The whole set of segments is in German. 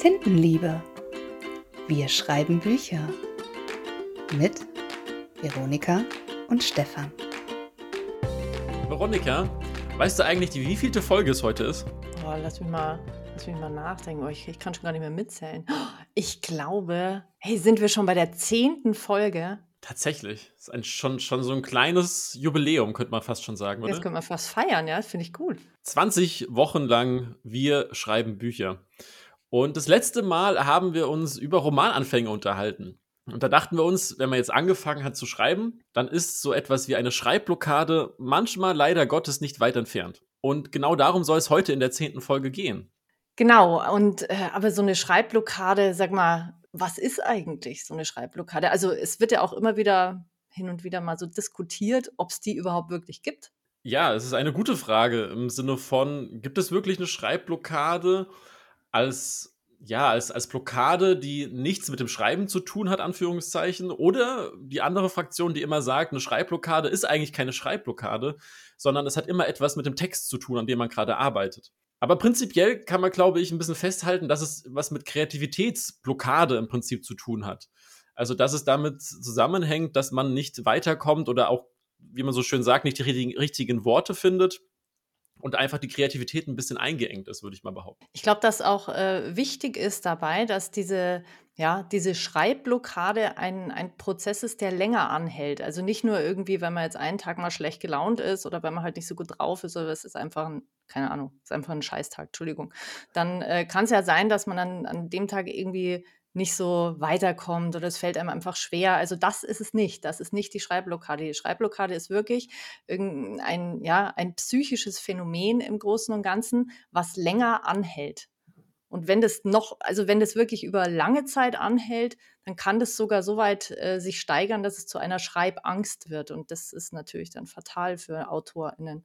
Tintenliebe. Wir schreiben Bücher. Mit Veronika und Stefan. Veronika, weißt du eigentlich, wie wievielte Folge es heute ist? Oh, lass mich mal, lass mich mal nachdenken. Oh, ich, ich kann schon gar nicht mehr mitzählen. Ich glaube, hey, sind wir schon bei der zehnten Folge? Tatsächlich. Das ist ein, schon, schon so ein kleines Jubiläum, könnte man fast schon sagen, oder? Das könnte man fast feiern, ja, das finde ich gut. 20 Wochen lang wir schreiben Bücher. Und das letzte Mal haben wir uns über Romananfänge unterhalten. Und da dachten wir uns, wenn man jetzt angefangen hat zu schreiben, dann ist so etwas wie eine Schreibblockade manchmal leider Gottes nicht weit entfernt. Und genau darum soll es heute in der zehnten Folge gehen. Genau, und äh, aber so eine Schreibblockade, sag mal, was ist eigentlich so eine Schreibblockade? Also es wird ja auch immer wieder hin und wieder mal so diskutiert, ob es die überhaupt wirklich gibt. Ja, es ist eine gute Frage im Sinne von, gibt es wirklich eine Schreibblockade als ja, als, als Blockade, die nichts mit dem Schreiben zu tun hat, Anführungszeichen, oder die andere Fraktion, die immer sagt, eine Schreibblockade ist eigentlich keine Schreibblockade, sondern es hat immer etwas mit dem Text zu tun, an dem man gerade arbeitet. Aber prinzipiell kann man, glaube ich, ein bisschen festhalten, dass es was mit Kreativitätsblockade im Prinzip zu tun hat. Also, dass es damit zusammenhängt, dass man nicht weiterkommt oder auch, wie man so schön sagt, nicht die richtigen, richtigen Worte findet und einfach die Kreativität ein bisschen eingeengt ist, würde ich mal behaupten. Ich glaube, dass auch äh, wichtig ist dabei, dass diese, ja, diese Schreibblockade ein, ein Prozess ist, der länger anhält. Also nicht nur irgendwie, wenn man jetzt einen Tag mal schlecht gelaunt ist oder wenn man halt nicht so gut drauf ist oder es ist einfach ein, keine Ahnung, ist einfach ein Scheißtag, Entschuldigung. Dann äh, kann es ja sein, dass man dann an dem Tag irgendwie nicht so weiterkommt oder es fällt einem einfach schwer. Also das ist es nicht. Das ist nicht die Schreibblockade. Die Schreibblockade ist wirklich ein, ja, ein psychisches Phänomen im Großen und Ganzen, was länger anhält. Und wenn das noch, also wenn das wirklich über lange Zeit anhält, dann kann das sogar so weit äh, sich steigern, dass es zu einer Schreibangst wird. Und das ist natürlich dann fatal für AutorInnen.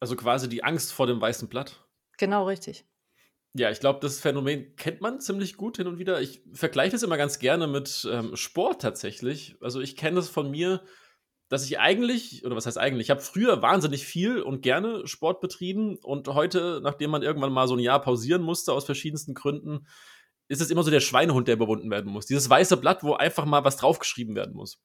Also quasi die Angst vor dem weißen Blatt. Genau, richtig. Ja, ich glaube, das Phänomen kennt man ziemlich gut hin und wieder. Ich vergleiche das immer ganz gerne mit ähm, Sport tatsächlich. Also ich kenne das von mir, dass ich eigentlich, oder was heißt eigentlich, ich habe früher wahnsinnig viel und gerne Sport betrieben und heute, nachdem man irgendwann mal so ein Jahr pausieren musste aus verschiedensten Gründen, ist es immer so der Schweinehund, der überwunden werden muss. Dieses weiße Blatt, wo einfach mal was draufgeschrieben werden muss.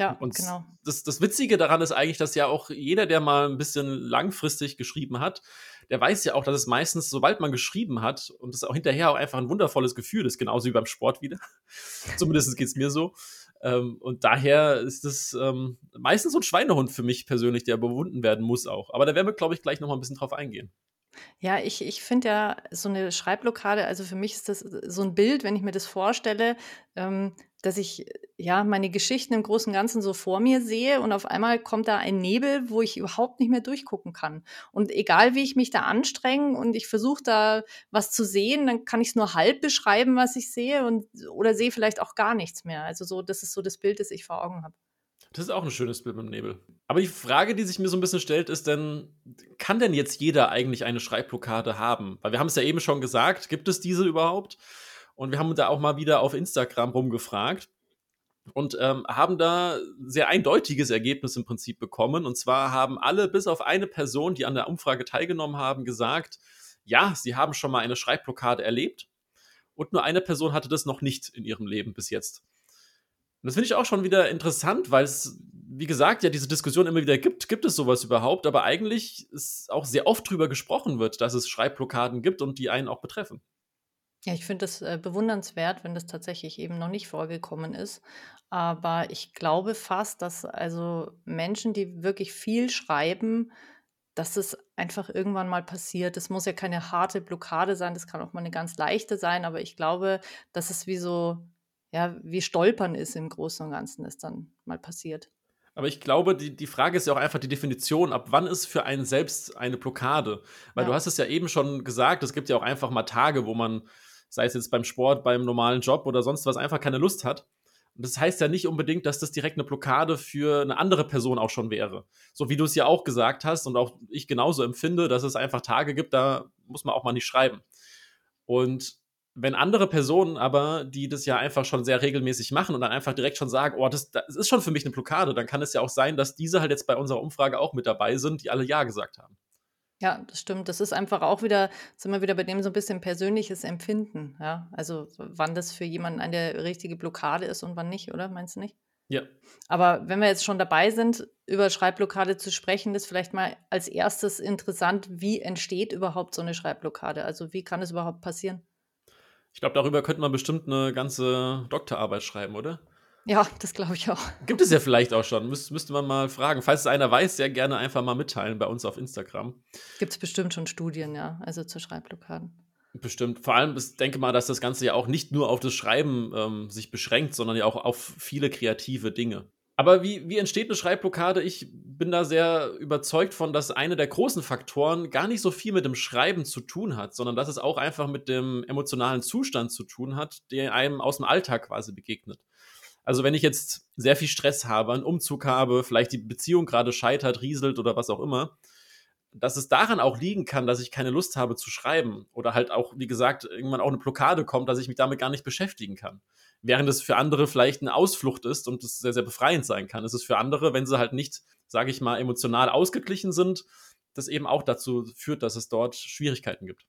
Ja, und genau. Das, das Witzige daran ist eigentlich, dass ja auch jeder, der mal ein bisschen langfristig geschrieben hat, der weiß ja auch, dass es meistens, sobald man geschrieben hat, und das auch hinterher auch einfach ein wundervolles Gefühl ist, genauso wie beim Sport wieder. Zumindest geht es mir so. Ähm, und daher ist es ähm, meistens so ein Schweinehund für mich persönlich, der überwunden werden muss auch. Aber da werden wir, glaube ich, gleich noch mal ein bisschen drauf eingehen. Ja, ich, ich finde ja so eine Schreibblockade, also für mich ist das so ein Bild, wenn ich mir das vorstelle, ähm, dass ich ja meine Geschichten im Großen und Ganzen so vor mir sehe und auf einmal kommt da ein Nebel, wo ich überhaupt nicht mehr durchgucken kann. Und egal wie ich mich da anstrenge und ich versuche da was zu sehen, dann kann ich es nur halb beschreiben, was ich sehe und oder sehe vielleicht auch gar nichts mehr. Also so, das ist so das Bild, das ich vor Augen habe. Das ist auch ein schönes Bild mit dem Nebel. Aber die Frage, die sich mir so ein bisschen stellt, ist denn, kann denn jetzt jeder eigentlich eine Schreibblockade haben? Weil wir haben es ja eben schon gesagt, gibt es diese überhaupt? Und wir haben da auch mal wieder auf Instagram rumgefragt und ähm, haben da sehr eindeutiges Ergebnis im Prinzip bekommen. Und zwar haben alle, bis auf eine Person, die an der Umfrage teilgenommen haben, gesagt, ja, sie haben schon mal eine Schreibblockade erlebt. Und nur eine Person hatte das noch nicht in ihrem Leben bis jetzt. Und das finde ich auch schon wieder interessant, weil es, wie gesagt, ja diese Diskussion immer wieder gibt, gibt es sowas überhaupt, aber eigentlich ist auch sehr oft drüber gesprochen wird, dass es Schreibblockaden gibt und die einen auch betreffen. Ja, ich finde das äh, bewundernswert, wenn das tatsächlich eben noch nicht vorgekommen ist. Aber ich glaube fast, dass also Menschen, die wirklich viel schreiben, dass es einfach irgendwann mal passiert. Das muss ja keine harte Blockade sein, das kann auch mal eine ganz leichte sein, aber ich glaube, dass es wie so, ja, wie Stolpern ist im Großen und Ganzen, das dann mal passiert. Aber ich glaube, die, die Frage ist ja auch einfach die Definition, ab wann ist für einen selbst eine Blockade? Weil ja. du hast es ja eben schon gesagt, es gibt ja auch einfach mal Tage, wo man sei es jetzt beim Sport, beim normalen Job oder sonst was, einfach keine Lust hat. Und das heißt ja nicht unbedingt, dass das direkt eine Blockade für eine andere Person auch schon wäre. So wie du es ja auch gesagt hast und auch ich genauso empfinde, dass es einfach Tage gibt, da muss man auch mal nicht schreiben. Und wenn andere Personen aber, die das ja einfach schon sehr regelmäßig machen und dann einfach direkt schon sagen, oh, das, das ist schon für mich eine Blockade, dann kann es ja auch sein, dass diese halt jetzt bei unserer Umfrage auch mit dabei sind, die alle Ja gesagt haben. Ja, das stimmt. Das ist einfach auch wieder sind wir wieder bei dem so ein bisschen persönliches Empfinden, ja? Also, wann das für jemanden eine richtige Blockade ist und wann nicht, oder? Meinst du nicht? Ja. Aber wenn wir jetzt schon dabei sind, über Schreibblockade zu sprechen, ist vielleicht mal als erstes interessant, wie entsteht überhaupt so eine Schreibblockade? Also, wie kann es überhaupt passieren? Ich glaube, darüber könnte man bestimmt eine ganze Doktorarbeit schreiben, oder? Ja, das glaube ich auch. Gibt es ja vielleicht auch schon. Müs müsste man mal fragen. Falls es einer weiß, sehr gerne einfach mal mitteilen bei uns auf Instagram. Gibt es bestimmt schon Studien, ja, also zu Schreibblockaden. Bestimmt. Vor allem, ich denke mal, dass das Ganze ja auch nicht nur auf das Schreiben ähm, sich beschränkt, sondern ja auch auf viele kreative Dinge. Aber wie, wie entsteht eine Schreibblockade? Ich bin da sehr überzeugt von, dass eine der großen Faktoren gar nicht so viel mit dem Schreiben zu tun hat, sondern dass es auch einfach mit dem emotionalen Zustand zu tun hat, der einem aus dem Alltag quasi begegnet. Also wenn ich jetzt sehr viel Stress habe, einen Umzug habe, vielleicht die Beziehung gerade scheitert, rieselt oder was auch immer, dass es daran auch liegen kann, dass ich keine Lust habe zu schreiben oder halt auch, wie gesagt, irgendwann auch eine Blockade kommt, dass ich mich damit gar nicht beschäftigen kann. Während es für andere vielleicht eine Ausflucht ist und es sehr, sehr befreiend sein kann. Es ist für andere, wenn sie halt nicht, sage ich mal, emotional ausgeglichen sind, das eben auch dazu führt, dass es dort Schwierigkeiten gibt.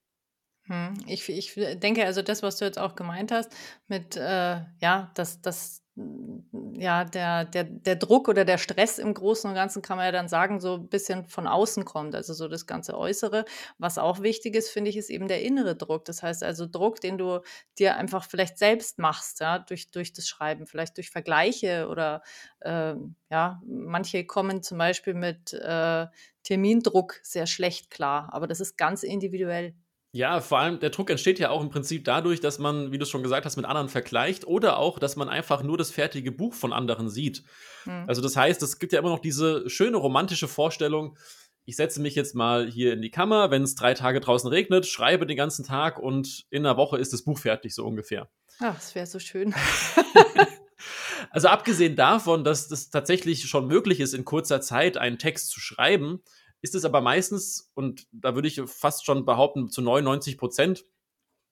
Hm, ich, ich denke, also das, was du jetzt auch gemeint hast, mit, äh, ja, dass, dass ja, der, der, der Druck oder der Stress im Großen und Ganzen kann man ja dann sagen, so ein bisschen von außen kommt, also so das ganze Äußere. Was auch wichtig ist, finde ich, ist eben der innere Druck. Das heißt also Druck, den du dir einfach vielleicht selbst machst, ja, durch, durch das Schreiben, vielleicht durch Vergleiche oder äh, ja, manche kommen zum Beispiel mit äh, Termindruck sehr schlecht klar, aber das ist ganz individuell. Ja, vor allem der Druck entsteht ja auch im Prinzip dadurch, dass man, wie du schon gesagt hast, mit anderen vergleicht oder auch, dass man einfach nur das fertige Buch von anderen sieht. Mhm. Also das heißt, es gibt ja immer noch diese schöne romantische Vorstellung, ich setze mich jetzt mal hier in die Kammer, wenn es drei Tage draußen regnet, schreibe den ganzen Tag und in einer Woche ist das Buch fertig, so ungefähr. Ach, das wäre so schön. also abgesehen davon, dass das tatsächlich schon möglich ist, in kurzer Zeit einen Text zu schreiben, ist es aber meistens, und da würde ich fast schon behaupten, zu 99 Prozent,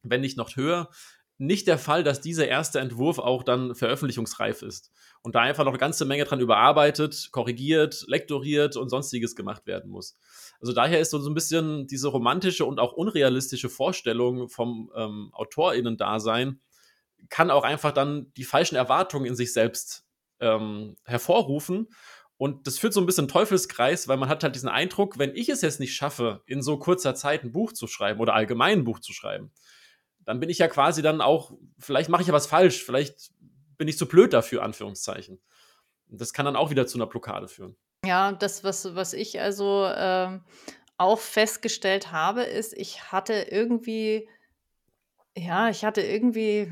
wenn nicht noch höher, nicht der Fall, dass dieser erste Entwurf auch dann veröffentlichungsreif ist und da einfach noch eine ganze Menge dran überarbeitet, korrigiert, lektoriert und sonstiges gemacht werden muss. Also daher ist so ein bisschen diese romantische und auch unrealistische Vorstellung vom ähm, AutorInnen-Dasein kann auch einfach dann die falschen Erwartungen in sich selbst ähm, hervorrufen und das führt so ein bisschen Teufelskreis, weil man hat halt diesen Eindruck, wenn ich es jetzt nicht schaffe, in so kurzer Zeit ein Buch zu schreiben oder allgemein ein Buch zu schreiben, dann bin ich ja quasi dann auch, vielleicht mache ich ja was falsch, vielleicht bin ich zu blöd dafür, Anführungszeichen. Das kann dann auch wieder zu einer Blockade führen. Ja, das, was, was ich also äh, auch festgestellt habe, ist, ich hatte irgendwie ja, ich hatte irgendwie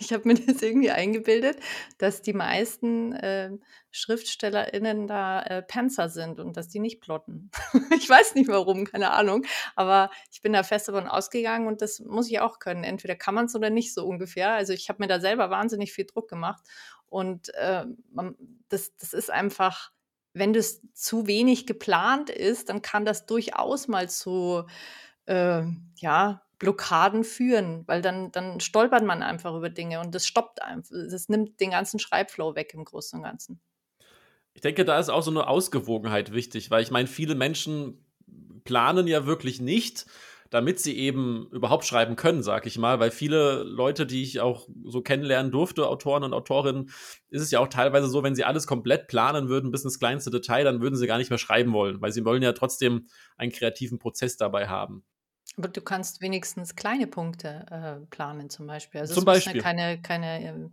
ich habe mir das irgendwie eingebildet, dass die meisten, äh, SchriftstellerInnen da, äh, Panzer sind und dass die nicht plotten. Ich weiß nicht warum, keine Ahnung, aber ich bin da fest davon ausgegangen und das muss ich auch können. Entweder kann man es oder nicht, so ungefähr. Also, ich habe mir da selber wahnsinnig viel Druck gemacht und, äh, man das das ist einfach wenn das zu wenig geplant ist, dann kann das durchaus mal zu, äh, ja Blockaden führen, weil dann, dann stolpert man einfach über Dinge und das stoppt einfach. Das nimmt den ganzen Schreibflow weg im Großen und Ganzen. Ich denke, da ist auch so eine Ausgewogenheit wichtig, weil ich meine, viele Menschen planen ja wirklich nicht, damit sie eben überhaupt schreiben können, sag ich mal, weil viele Leute, die ich auch so kennenlernen durfte, Autoren und Autorinnen, ist es ja auch teilweise so, wenn sie alles komplett planen würden, bis ins kleinste Detail, dann würden sie gar nicht mehr schreiben wollen, weil sie wollen ja trotzdem einen kreativen Prozess dabei haben. Aber du kannst wenigstens kleine Punkte äh, planen, zum Beispiel. Also Zum es müssen ja Beispiel. keine, keine ähm,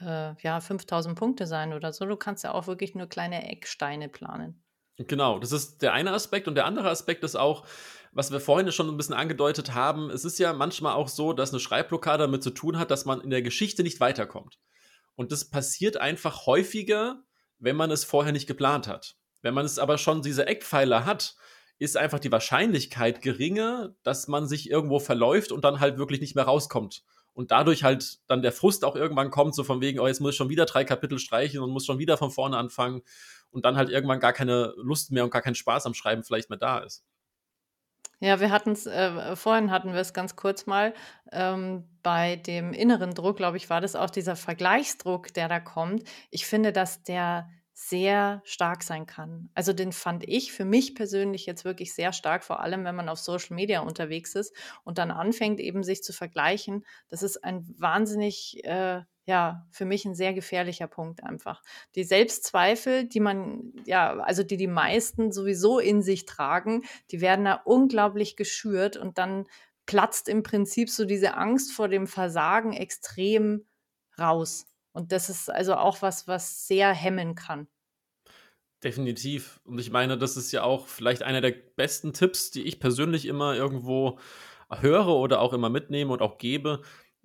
äh, ja, 5000 Punkte sein oder so. Du kannst ja auch wirklich nur kleine Ecksteine planen. Genau, das ist der eine Aspekt. Und der andere Aspekt ist auch, was wir vorhin schon ein bisschen angedeutet haben, es ist ja manchmal auch so, dass eine Schreibblockade damit zu tun hat, dass man in der Geschichte nicht weiterkommt. Und das passiert einfach häufiger, wenn man es vorher nicht geplant hat. Wenn man es aber schon diese Eckpfeiler hat, ist einfach die Wahrscheinlichkeit geringer, dass man sich irgendwo verläuft und dann halt wirklich nicht mehr rauskommt. Und dadurch halt dann der Frust auch irgendwann kommt, so von wegen, oh, jetzt muss ich schon wieder drei Kapitel streichen und muss schon wieder von vorne anfangen und dann halt irgendwann gar keine Lust mehr und gar kein Spaß am Schreiben vielleicht mehr da ist. Ja, wir hatten es, äh, vorhin hatten wir es ganz kurz mal, ähm, bei dem inneren Druck, glaube ich, war das auch dieser Vergleichsdruck, der da kommt. Ich finde, dass der sehr stark sein kann. Also den fand ich für mich persönlich jetzt wirklich sehr stark, vor allem wenn man auf Social Media unterwegs ist und dann anfängt eben sich zu vergleichen. Das ist ein wahnsinnig, äh, ja, für mich ein sehr gefährlicher Punkt einfach. Die Selbstzweifel, die man, ja, also die die meisten sowieso in sich tragen, die werden da unglaublich geschürt und dann platzt im Prinzip so diese Angst vor dem Versagen extrem raus. Und das ist also auch was, was sehr hemmen kann. Definitiv. Und ich meine, das ist ja auch vielleicht einer der besten Tipps, die ich persönlich immer irgendwo höre oder auch immer mitnehme und auch gebe,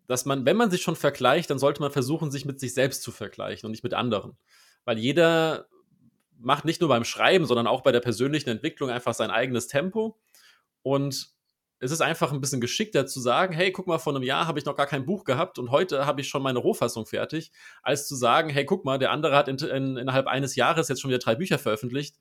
dass man, wenn man sich schon vergleicht, dann sollte man versuchen, sich mit sich selbst zu vergleichen und nicht mit anderen. Weil jeder macht nicht nur beim Schreiben, sondern auch bei der persönlichen Entwicklung einfach sein eigenes Tempo. Und es ist einfach ein bisschen geschickter zu sagen, hey, guck mal, vor einem Jahr habe ich noch gar kein Buch gehabt und heute habe ich schon meine Rohfassung fertig, als zu sagen, hey, guck mal, der andere hat in, in, innerhalb eines Jahres jetzt schon wieder drei Bücher veröffentlicht.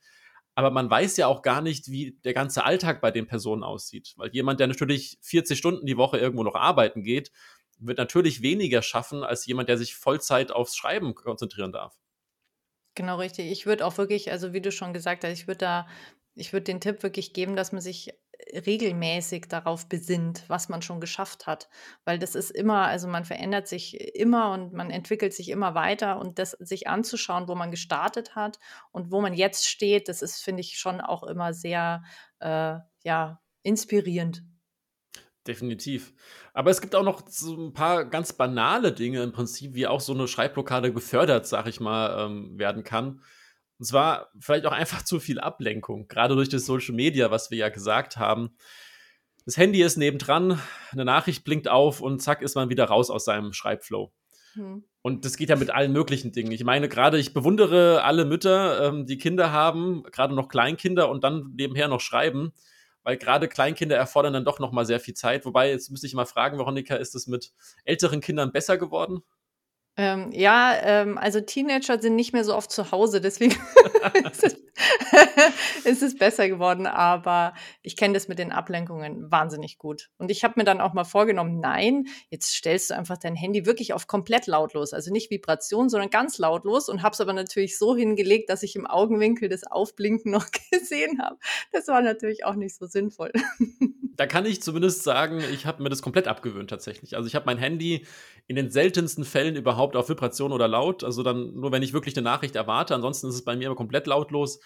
Aber man weiß ja auch gar nicht, wie der ganze Alltag bei den Personen aussieht. Weil jemand, der natürlich 40 Stunden die Woche irgendwo noch arbeiten geht, wird natürlich weniger schaffen als jemand, der sich Vollzeit aufs Schreiben konzentrieren darf. Genau richtig. Ich würde auch wirklich, also wie du schon gesagt hast, ich würde da, ich würde den Tipp wirklich geben, dass man sich regelmäßig darauf besinnt, was man schon geschafft hat. Weil das ist immer, also man verändert sich immer und man entwickelt sich immer weiter und das sich anzuschauen, wo man gestartet hat und wo man jetzt steht, das ist, finde ich, schon auch immer sehr, äh, ja, inspirierend. Definitiv. Aber es gibt auch noch so ein paar ganz banale Dinge im Prinzip, wie auch so eine Schreibblockade gefördert, sag ich mal, ähm, werden kann. Und zwar vielleicht auch einfach zu viel Ablenkung, gerade durch das Social Media, was wir ja gesagt haben. Das Handy ist nebendran, eine Nachricht blinkt auf und zack ist man wieder raus aus seinem Schreibflow. Hm. Und das geht ja mit allen möglichen Dingen. Ich meine, gerade ich bewundere alle Mütter, ähm, die Kinder haben, gerade noch Kleinkinder und dann nebenher noch schreiben, weil gerade Kleinkinder erfordern dann doch noch mal sehr viel Zeit. Wobei, jetzt müsste ich mal fragen, Veronika, ist es mit älteren Kindern besser geworden? Ähm, ja, ähm, also Teenager sind nicht mehr so oft zu Hause, deswegen ist, es, ist es besser geworden. Aber ich kenne das mit den Ablenkungen wahnsinnig gut. Und ich habe mir dann auch mal vorgenommen, nein, jetzt stellst du einfach dein Handy wirklich auf komplett lautlos. Also nicht Vibration, sondern ganz lautlos. Und habe es aber natürlich so hingelegt, dass ich im Augenwinkel das Aufblinken noch gesehen habe. Das war natürlich auch nicht so sinnvoll. Da kann ich zumindest sagen, ich habe mir das komplett abgewöhnt tatsächlich. Also ich habe mein Handy in den seltensten Fällen überhaupt auf Vibration oder laut. Also dann nur, wenn ich wirklich eine Nachricht erwarte. Ansonsten ist es bei mir aber komplett lautlos,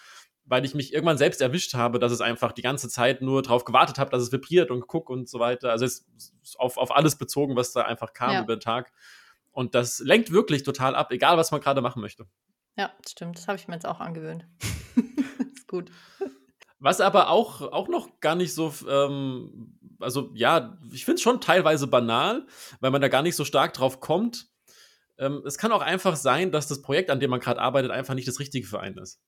weil ich mich irgendwann selbst erwischt habe, dass es einfach die ganze Zeit nur darauf gewartet habe, dass es vibriert und guck und so weiter. Also es ist auf, auf alles bezogen, was da einfach kam ja. über den Tag. Und das lenkt wirklich total ab, egal was man gerade machen möchte. Ja, stimmt. Das habe ich mir jetzt auch angewöhnt. ist gut. Was aber auch, auch noch gar nicht so ähm, also ja, ich finde es schon teilweise banal, weil man da gar nicht so stark drauf kommt. Ähm, es kann auch einfach sein, dass das Projekt, an dem man gerade arbeitet, einfach nicht das Richtige für einen ist.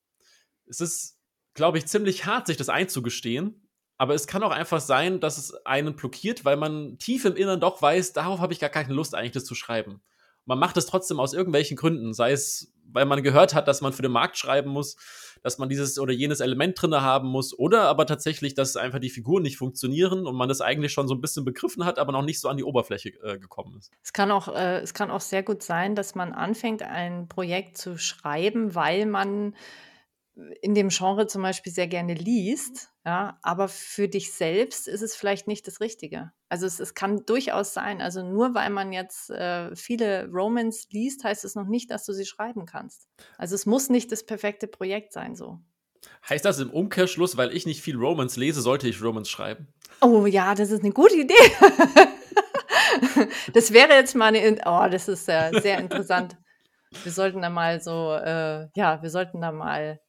Es ist, glaube ich, ziemlich hart, sich das einzugestehen. Aber es kann auch einfach sein, dass es einen blockiert, weil man tief im Inneren doch weiß, darauf habe ich gar keine Lust, eigentlich das zu schreiben. Man macht es trotzdem aus irgendwelchen Gründen, sei es, weil man gehört hat, dass man für den Markt schreiben muss, dass man dieses oder jenes Element drin haben muss oder aber tatsächlich, dass einfach die Figuren nicht funktionieren und man das eigentlich schon so ein bisschen begriffen hat, aber noch nicht so an die Oberfläche äh, gekommen ist. Es kann, auch, äh, es kann auch sehr gut sein, dass man anfängt, ein Projekt zu schreiben, weil man in dem Genre zum Beispiel sehr gerne liest, ja, aber für dich selbst ist es vielleicht nicht das Richtige. Also es, es kann durchaus sein, also nur weil man jetzt äh, viele Romans liest, heißt es noch nicht, dass du sie schreiben kannst. Also es muss nicht das perfekte Projekt sein so. Heißt das im Umkehrschluss, weil ich nicht viel Romans lese, sollte ich Romans schreiben? Oh ja, das ist eine gute Idee. das wäre jetzt mal eine, oh, das ist äh, sehr interessant. Wir sollten da mal so, äh, ja, wir sollten da mal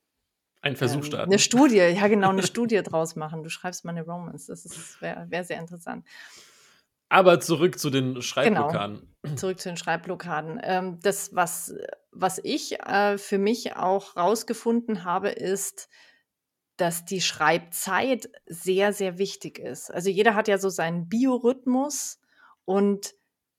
ein Versuch ähm, starten. Eine Studie, ja genau, eine Studie draus machen. Du schreibst mal eine Romance. Das wäre wär sehr interessant. Aber zurück zu den Schreibblockaden. Genau, zurück zu den Schreibblockaden. Ähm, das, was, was ich äh, für mich auch rausgefunden habe, ist, dass die Schreibzeit sehr, sehr wichtig ist. Also jeder hat ja so seinen Biorhythmus und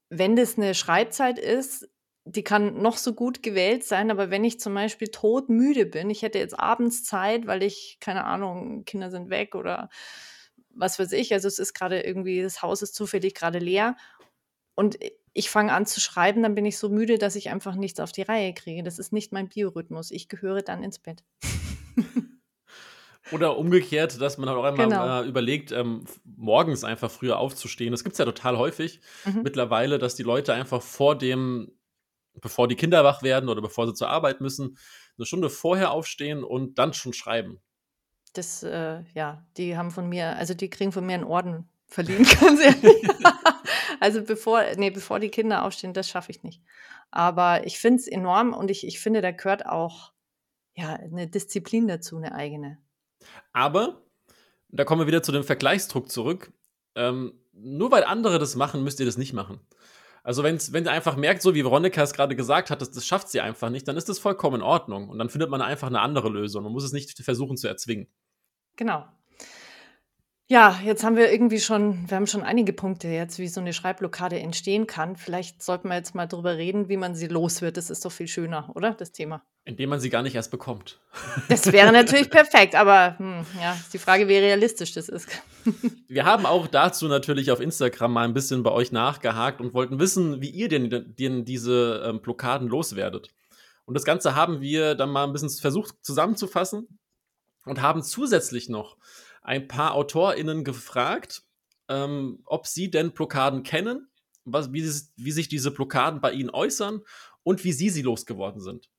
wenn das eine Schreibzeit ist, die kann noch so gut gewählt sein, aber wenn ich zum Beispiel todmüde bin, ich hätte jetzt abends Zeit, weil ich, keine Ahnung, Kinder sind weg oder was weiß ich, also es ist gerade irgendwie, das Haus ist zufällig gerade leer und ich fange an zu schreiben, dann bin ich so müde, dass ich einfach nichts auf die Reihe kriege. Das ist nicht mein Biorhythmus. Ich gehöre dann ins Bett. Oder umgekehrt, dass man auch einmal Genau. äh, überlegt, ähm, morgens einfach früher aufzustehen. Das gibt es ja total häufig Mhm. mittlerweile, dass die Leute einfach vor dem, bevor die Kinder wach werden oder bevor sie zur Arbeit müssen, eine Stunde vorher aufstehen und dann schon schreiben. Das, äh, ja, die haben von mir, also die kriegen von mir einen Orden verliehen, ganz ehrlich. also bevor, nee, bevor die Kinder aufstehen, das schaffe ich nicht. Aber ich finde es enorm und ich, ich finde, da gehört auch ja, eine Disziplin dazu, eine eigene. Aber, da kommen wir wieder zu dem Vergleichsdruck zurück. Ähm, nur weil andere das machen, müsst ihr das nicht machen. Also wenn's, wenn ihr einfach merkt, so wie Veronika es gerade gesagt hat, das, das schafft sie einfach nicht, dann ist das vollkommen in Ordnung. Und dann findet man einfach eine andere Lösung. Man muss es nicht versuchen zu erzwingen. Genau. Ja, jetzt haben wir irgendwie schon, wir haben schon einige Punkte jetzt, wie so eine Schreibblockade entstehen kann. Vielleicht sollten wir jetzt mal drüber reden, wie man sie los wird. Das ist doch viel schöner, oder? Das Thema. Indem man sie gar nicht erst bekommt. Das wäre natürlich perfekt, aber hm, ja, ist die Frage, wie realistisch das ist. Wir haben auch dazu natürlich auf Instagram mal ein bisschen bei euch nachgehakt und wollten wissen, wie ihr denn, denn diese ähm, Blockaden loswerdet. Und das Ganze haben wir dann mal ein bisschen versucht zusammenzufassen und haben zusätzlich noch ein paar AutorInnen gefragt, ähm, ob sie denn Blockaden kennen, was, wie, wie sich diese Blockaden bei ihnen äußern und wie sie sie losgeworden sind.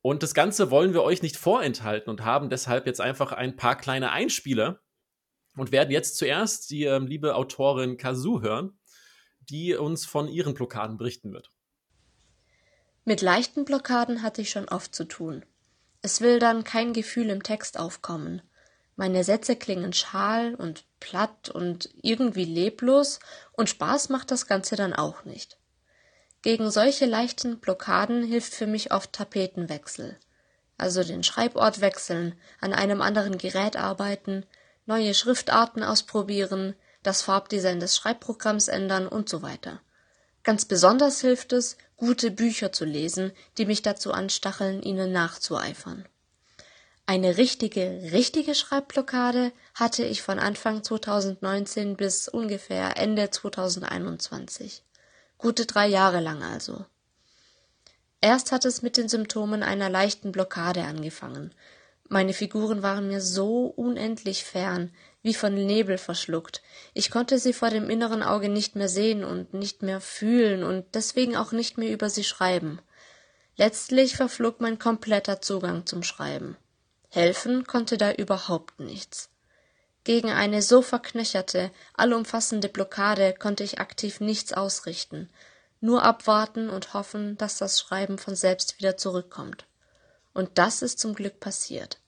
Und das Ganze wollen wir euch nicht vorenthalten und haben deshalb jetzt einfach ein paar kleine Einspieler und werden jetzt zuerst die ähm, liebe Autorin Kazu hören, die uns von ihren Blockaden berichten wird. Mit leichten Blockaden hatte ich schon oft zu tun. Es will dann kein Gefühl im Text aufkommen. Meine Sätze klingen schal und platt und irgendwie leblos und Spaß macht das Ganze dann auch nicht. Gegen solche leichten Blockaden hilft für mich oft Tapetenwechsel. Also den Schreibort wechseln, an einem anderen Gerät arbeiten, neue Schriftarten ausprobieren, das Farbdesign des Schreibprogramms ändern und so weiter. Ganz besonders hilft es, gute Bücher zu lesen, die mich dazu anstacheln, ihnen nachzueifern. Eine richtige, richtige Schreibblockade hatte ich von Anfang 2019 bis ungefähr Ende 2021. Gute drei Jahre lang also. Erst hat es mit den Symptomen einer leichten Blockade angefangen. Meine Figuren waren mir so unendlich fern, wie von Nebel verschluckt. Ich konnte sie vor dem inneren Auge nicht mehr sehen und nicht mehr fühlen und deswegen auch nicht mehr über sie schreiben. Letztlich verflog mein kompletter Zugang zum Schreiben. Helfen konnte da überhaupt nichts. Gegen eine so verknöcherte, allumfassende Blockade konnte ich aktiv nichts ausrichten, nur abwarten und hoffen, dass das Schreiben von selbst wieder zurückkommt. Und das ist zum Glück passiert.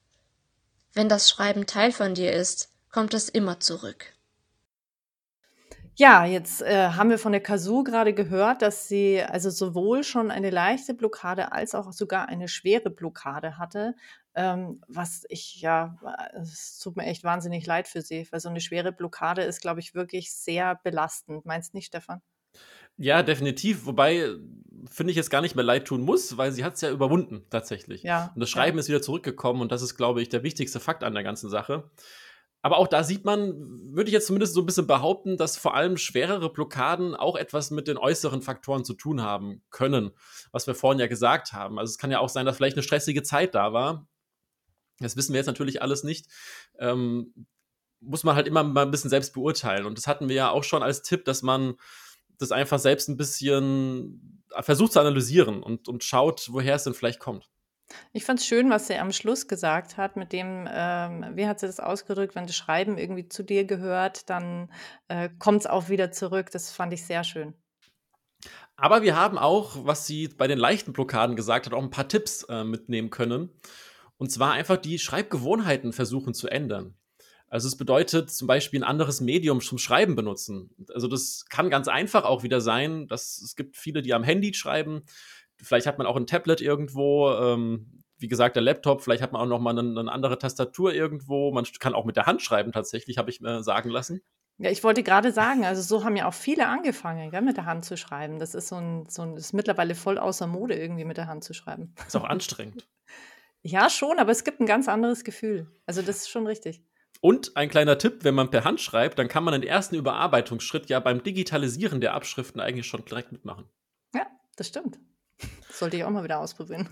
Wenn das Schreiben Teil von dir ist, kommt es immer zurück. Ja, jetzt äh, haben wir von der Kasu gerade gehört, dass sie also sowohl schon eine leichte Blockade als auch sogar eine schwere Blockade hatte. Ähm, was ich ja, es tut mir echt wahnsinnig leid für sie, weil so eine schwere Blockade ist, glaube ich, wirklich sehr belastend. Meinst nicht, Stefan? Ja, definitiv. Wobei, finde ich, es gar nicht mehr leid tun muss, weil sie hat es ja überwunden, tatsächlich. Ja. Und das Schreiben ist wieder zurückgekommen und das ist, glaube ich, der wichtigste Fakt an der ganzen Sache. Aber auch da sieht man, würde ich jetzt zumindest so ein bisschen behaupten, dass vor allem schwerere Blockaden auch etwas mit den äußeren Faktoren zu tun haben können, was wir vorhin ja gesagt haben. Also es kann ja auch sein, dass vielleicht eine stressige Zeit da war. Das wissen wir jetzt natürlich alles nicht. Ähm, muss man halt immer mal ein bisschen selbst beurteilen. Und das hatten wir ja auch schon als Tipp, dass man das einfach selbst ein bisschen versucht zu analysieren und, und schaut, woher es denn vielleicht kommt. Ich fand es schön, was sie am Schluss gesagt hat, mit dem, ähm, wie hat sie das ausgedrückt, wenn das Schreiben irgendwie zu dir gehört, dann äh, kommt es auch wieder zurück. Das fand ich sehr schön. Aber wir haben auch, was sie bei den leichten Blockaden gesagt hat, auch ein paar Tipps äh, mitnehmen können. Und zwar einfach die Schreibgewohnheiten versuchen zu ändern. Also es bedeutet zum Beispiel ein anderes Medium zum Schreiben benutzen. Also das kann ganz einfach auch wieder sein, dass es gibt viele, die am Handy schreiben. Vielleicht hat man auch ein Tablet irgendwo, ähm, wie gesagt, der Laptop, vielleicht hat man auch noch mal eine, eine, andere Tastatur irgendwo. Man kann auch mit der Hand schreiben tatsächlich, habe ich mir sagen lassen. Ja, ich wollte gerade sagen, also so haben ja auch viele angefangen, gell, mit der Hand zu schreiben. Das ist so ein, so ein, ist mittlerweile voll außer Mode, irgendwie mit der Hand zu schreiben. Ist auch anstrengend. Ja, schon, aber es gibt ein ganz anderes Gefühl. Also das ist schon richtig. Und ein kleiner Tipp, wenn man per Hand schreibt, dann kann man den ersten Überarbeitungsschritt ja beim Digitalisieren der Abschriften eigentlich schon direkt mitmachen. Ja, das stimmt. sollte ich auch mal wieder ausprobieren.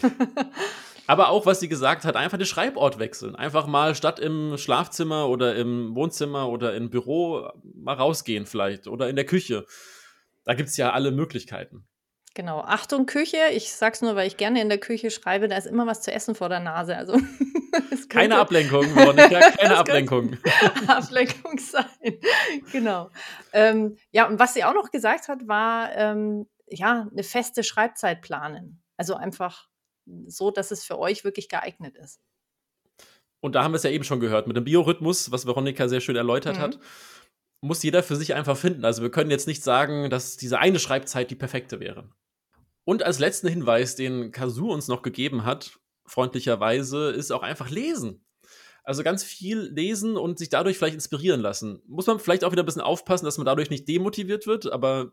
Aber auch, was sie gesagt hat, einfach den Schreibort wechseln. Einfach mal statt im Schlafzimmer oder im Wohnzimmer oder im Büro mal rausgehen vielleicht oder in der Küche. Da gibt es ja alle Möglichkeiten. Genau. Achtung, Küche. Ich sag's nur, weil ich gerne in der Küche schreibe, da ist immer was zu essen vor der Nase. Also keine Ablenkung, Veronika, keine Ablenkung. Ablenkung sein. Genau. Ähm, ja, und was sie auch noch gesagt hat, war ähm, ja eine feste Schreibzeit planen. Also einfach so, dass es für euch wirklich geeignet ist. Und da haben wir es ja eben schon gehört, mit dem Biorhythmus, was Veronika sehr schön erläutert mhm. hat, muss jeder für sich einfach finden. Also wir können jetzt nicht sagen, dass diese eine Schreibzeit die perfekte wäre. Und als letzten Hinweis, den Kazu uns noch gegeben hat, freundlicherweise, ist auch einfach lesen. Also ganz viel lesen und sich dadurch vielleicht inspirieren lassen. Muss man vielleicht auch wieder ein bisschen aufpassen, dass man dadurch nicht demotiviert wird, aber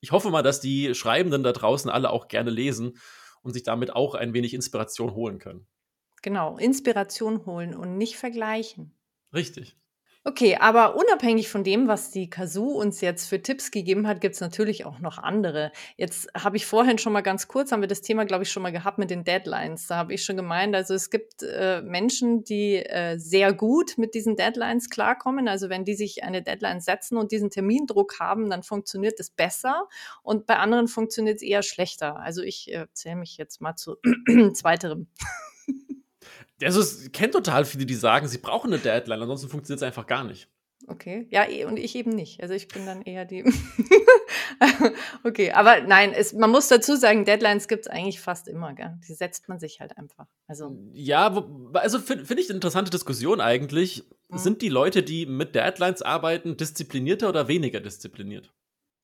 ich hoffe mal, dass die Schreibenden da draußen alle auch gerne lesen und sich damit auch ein wenig Inspiration holen können. Genau, Inspiration holen und nicht vergleichen. Richtig. Okay, aber unabhängig von dem, was die Kazoo uns jetzt für Tipps gegeben hat, gibt es natürlich auch noch andere. Jetzt habe ich vorhin schon mal ganz kurz, haben wir das Thema, glaube ich, schon mal gehabt mit den Deadlines. Da habe ich schon gemeint, also es gibt äh, Menschen, die äh, sehr gut mit diesen Deadlines klarkommen. Also wenn die sich eine Deadline setzen und diesen Termindruck haben, dann funktioniert es besser und bei anderen funktioniert es eher schlechter. Also ich äh, zähle mich jetzt mal zu zweiterem. Also es kennt total viele, die sagen, sie brauchen eine Deadline, ansonsten funktioniert es einfach gar nicht. Okay, ja, eh, und ich eben nicht. Also ich bin dann eher die. okay, aber nein, es, man muss dazu sagen, Deadlines gibt es eigentlich fast immer, gell? Die setzt man sich halt einfach. Also. Ja, wo, also finde find ich eine interessante Diskussion eigentlich. Mhm. Sind die Leute, die mit Deadlines arbeiten, disziplinierter oder weniger diszipliniert?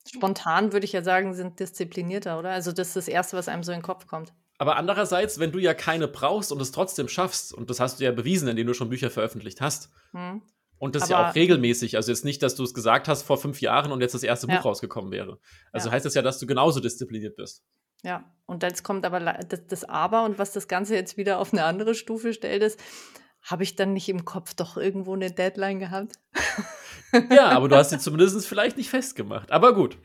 Spontan würde ich ja sagen, sind disziplinierter, oder? Also das ist das Erste, was einem so in den Kopf kommt. Aber andererseits, wenn du ja keine brauchst und es trotzdem schaffst, und das hast du ja bewiesen, indem du schon Bücher veröffentlicht hast, hm. und das Aber ja auch regelmäßig, also jetzt nicht, dass du es gesagt hast vor fünf Jahren und jetzt das erste ja. Buch rausgekommen wäre. Also ja. heißt das ja, dass du genauso diszipliniert bist. Ja, und jetzt kommt aber das, das Aber und was das Ganze jetzt wieder auf eine andere Stufe stellt, ist, habe ich dann nicht im Kopf doch irgendwo eine Deadline gehabt? ja, aber du hast sie zumindest vielleicht nicht festgemacht. Aber gut.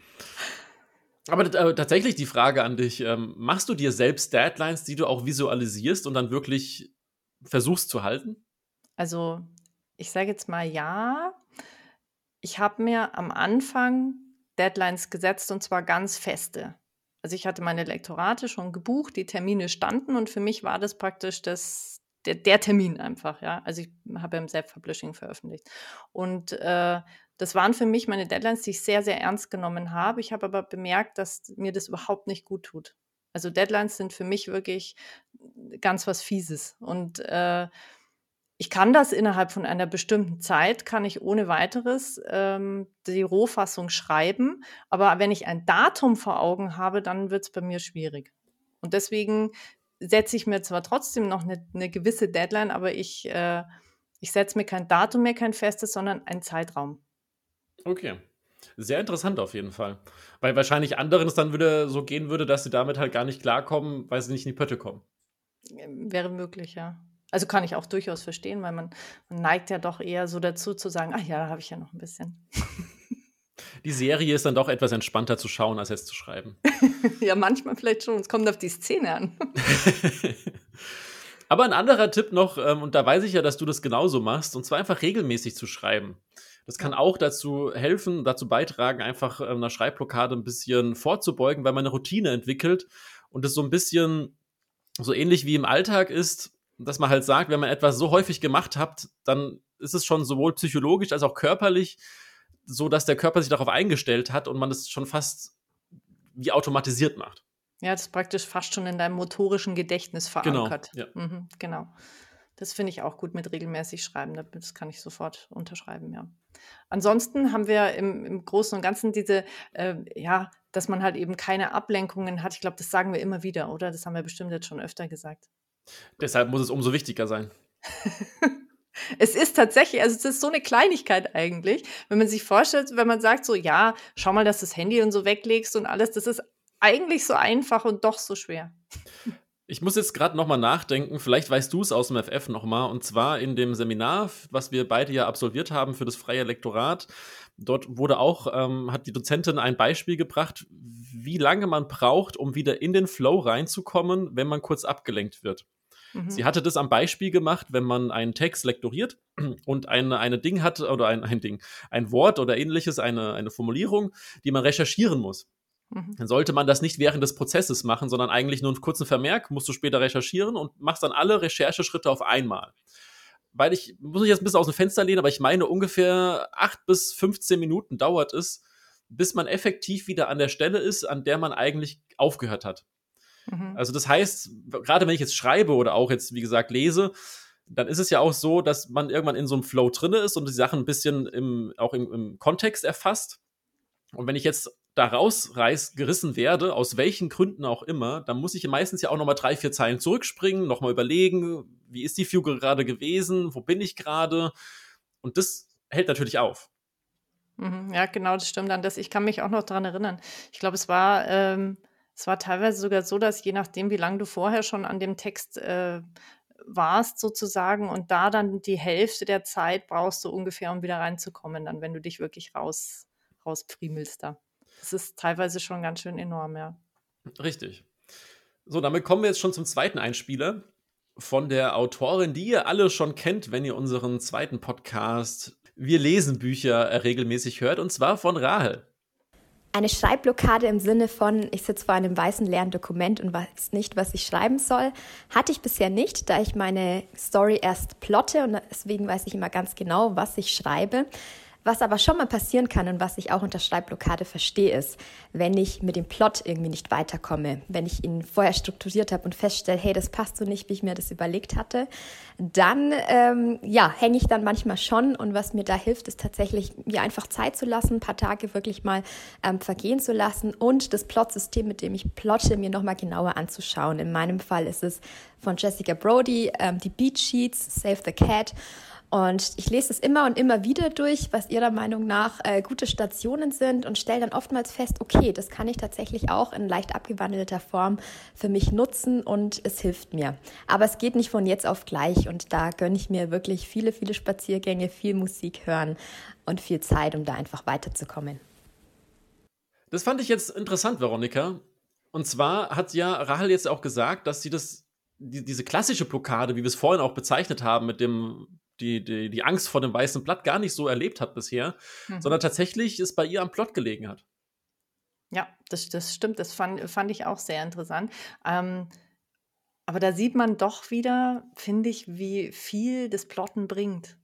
Aber äh, tatsächlich die Frage an dich: ähm, Machst du dir selbst Deadlines, die du auch visualisierst und dann wirklich versuchst zu halten? Also, ich sage jetzt mal ja. Ich habe mir am Anfang Deadlines gesetzt und zwar ganz feste. Also ich hatte meine Lektorate schon gebucht, die Termine standen und für mich war das praktisch das, der, der Termin einfach, ja. Also ich habe ja im Self-Publishing veröffentlicht. Und äh, das waren für mich meine Deadlines, die ich sehr, sehr ernst genommen habe. Ich habe aber bemerkt, dass mir das überhaupt nicht gut tut. Also Deadlines sind für mich wirklich ganz was Fieses. Und äh, ich kann das innerhalb von einer bestimmten Zeit, kann ich ohne weiteres ähm, die Rohfassung schreiben. Aber wenn ich ein Datum vor Augen habe, dann wird es bei mir schwierig. Und deswegen setze ich mir zwar trotzdem noch eine, eine gewisse Deadline, aber ich, äh, ich setze mir kein Datum mehr, kein festes, sondern einen Zeitraum. Okay. Sehr interessant auf jeden Fall. Weil wahrscheinlich anderen es dann wieder so gehen würde, dass sie damit halt gar nicht klarkommen, weil sie nicht in die Pötte kommen. Ähm, wäre möglich, ja. Also kann ich auch durchaus verstehen, weil man, man neigt ja doch eher so dazu zu sagen, ach ja, da habe ich ja noch ein bisschen. Die Serie ist dann doch etwas entspannter zu schauen, als jetzt zu schreiben. ja, manchmal vielleicht schon. Es kommt auf die Szene an. Aber ein anderer Tipp noch, ähm, und da weiß ich ja, dass du das genauso machst, und zwar einfach regelmäßig zu schreiben. Das kann auch dazu helfen, dazu beitragen, einfach ähm, einer Schreibblockade ein bisschen vorzubeugen, weil man eine Routine entwickelt und es so ein bisschen so ähnlich wie im Alltag ist, dass man halt sagt, wenn man etwas so häufig gemacht hat, dann ist es schon sowohl psychologisch als auch körperlich so, dass der Körper sich darauf eingestellt hat und man es schon fast wie automatisiert macht. Ja, das ist praktisch fast schon in deinem motorischen Gedächtnis genau, verankert. Genau. Ja. Mhm, genau. Das finde ich auch gut mit regelmäßig schreiben. Das kann ich sofort unterschreiben, ja. Ansonsten haben wir im, im Großen und Ganzen diese, äh, ja, dass man halt eben keine Ablenkungen hat. Ich glaube, das sagen wir immer wieder, oder? Das haben wir bestimmt jetzt schon öfter gesagt. Deshalb muss es umso wichtiger sein. es ist tatsächlich, also es ist so eine Kleinigkeit eigentlich, wenn man sich vorstellt, wenn man sagt so, ja, schau mal, dass du das Handy und so weglegst und alles, das ist eigentlich so einfach und doch so schwer. Ich muss jetzt gerade nochmal nachdenken, vielleicht weißt du es aus dem FF nochmal, und zwar in dem Seminar, was wir beide ja absolviert haben für das freie Lektorat. Dort wurde auch, ähm, hat die Dozentin ein Beispiel gebracht, wie lange man braucht, um wieder in den Flow reinzukommen, wenn man kurz abgelenkt wird. Mhm. Sie hatte das am Beispiel gemacht, wenn man einen Text lektoriert und eine, eine Ding hat oder ein, ein Ding, ein Wort oder ähnliches, eine, eine Formulierung, die man recherchieren muss. Mhm. Dann sollte man das nicht während des Prozesses machen, sondern eigentlich nur einen kurzen Vermerk, musst du später recherchieren und machst dann alle Rechercheschritte auf einmal. Weil ich, muss ich jetzt ein bisschen aus dem Fenster lehnen, aber ich meine, ungefähr 8 bis 15 Minuten dauert es, bis man effektiv wieder an der Stelle ist, an der man eigentlich aufgehört hat. Mhm. Also das heißt, gerade wenn ich jetzt schreibe oder auch jetzt, wie gesagt, lese, dann ist es ja auch so, dass man irgendwann in so einem Flow drinne ist und die Sachen ein bisschen im, auch im, im Kontext erfasst. Und wenn ich jetzt da rausreiß, gerissen werde, aus welchen Gründen auch immer, dann muss ich meistens ja auch nochmal drei, vier Zeilen zurückspringen, nochmal überlegen, wie ist die Figur gerade gewesen, wo bin ich gerade? Und das hält natürlich auf. Mhm, ja, genau, das stimmt. An das, ich kann mich auch noch daran erinnern. Ich glaube, es war, ähm, es war teilweise sogar so, dass je nachdem, wie lange du vorher schon an dem Text äh, warst, sozusagen, und da dann die Hälfte der Zeit brauchst du ungefähr, um wieder reinzukommen, dann, wenn du dich wirklich raus, rauspfriemelst da. Das ist teilweise schon ganz schön enorm, ja. Richtig. So, damit kommen wir jetzt schon zum zweiten Einspieler von der Autorin, die ihr alle schon kennt, wenn ihr unseren zweiten Podcast Wir lesen Bücher regelmäßig hört, und zwar von Rahel. Eine Schreibblockade im Sinne von, ich sitze vor einem weißen leeren Dokument und weiß nicht, was ich schreiben soll, hatte ich bisher nicht, da ich meine Story erst plotte und deswegen weiß ich immer ganz genau, was ich schreibe. Was aber schon mal passieren kann und was ich auch unter Schreibblockade verstehe, ist, wenn ich mit dem Plot irgendwie nicht weiterkomme, wenn ich ihn vorher strukturiert habe und feststelle, hey, das passt so nicht, wie ich mir das überlegt hatte, dann ähm, ja, hänge ich dann manchmal schon und was mir da hilft, ist tatsächlich mir einfach Zeit zu lassen, ein paar Tage wirklich mal ähm, vergehen zu lassen und das Plotsystem, mit dem ich plotte, mir nochmal genauer anzuschauen. In meinem Fall ist es von Jessica Brody, ähm, die Beat Sheets, Save the Cat und ich lese es immer und immer wieder durch, was Ihrer Meinung nach äh, gute Stationen sind und stelle dann oftmals fest, okay, das kann ich tatsächlich auch in leicht abgewandelter Form für mich nutzen und es hilft mir. Aber es geht nicht von jetzt auf gleich und da gönne ich mir wirklich viele, viele Spaziergänge, viel Musik hören und viel Zeit, um da einfach weiterzukommen. Das fand ich jetzt interessant, Veronika. Und zwar hat ja Rahel jetzt auch gesagt, dass sie das, die, diese klassische Blockade, wie wir es vorhin auch bezeichnet haben, mit dem die, die, die Angst vor dem weißen Blatt gar nicht so erlebt hat bisher, mhm. sondern tatsächlich es bei ihr am Plot gelegen hat. Ja, das, das stimmt. Das fand, fand ich auch sehr interessant. Ähm, aber da sieht man doch wieder, finde ich, wie viel das Plotten bringt.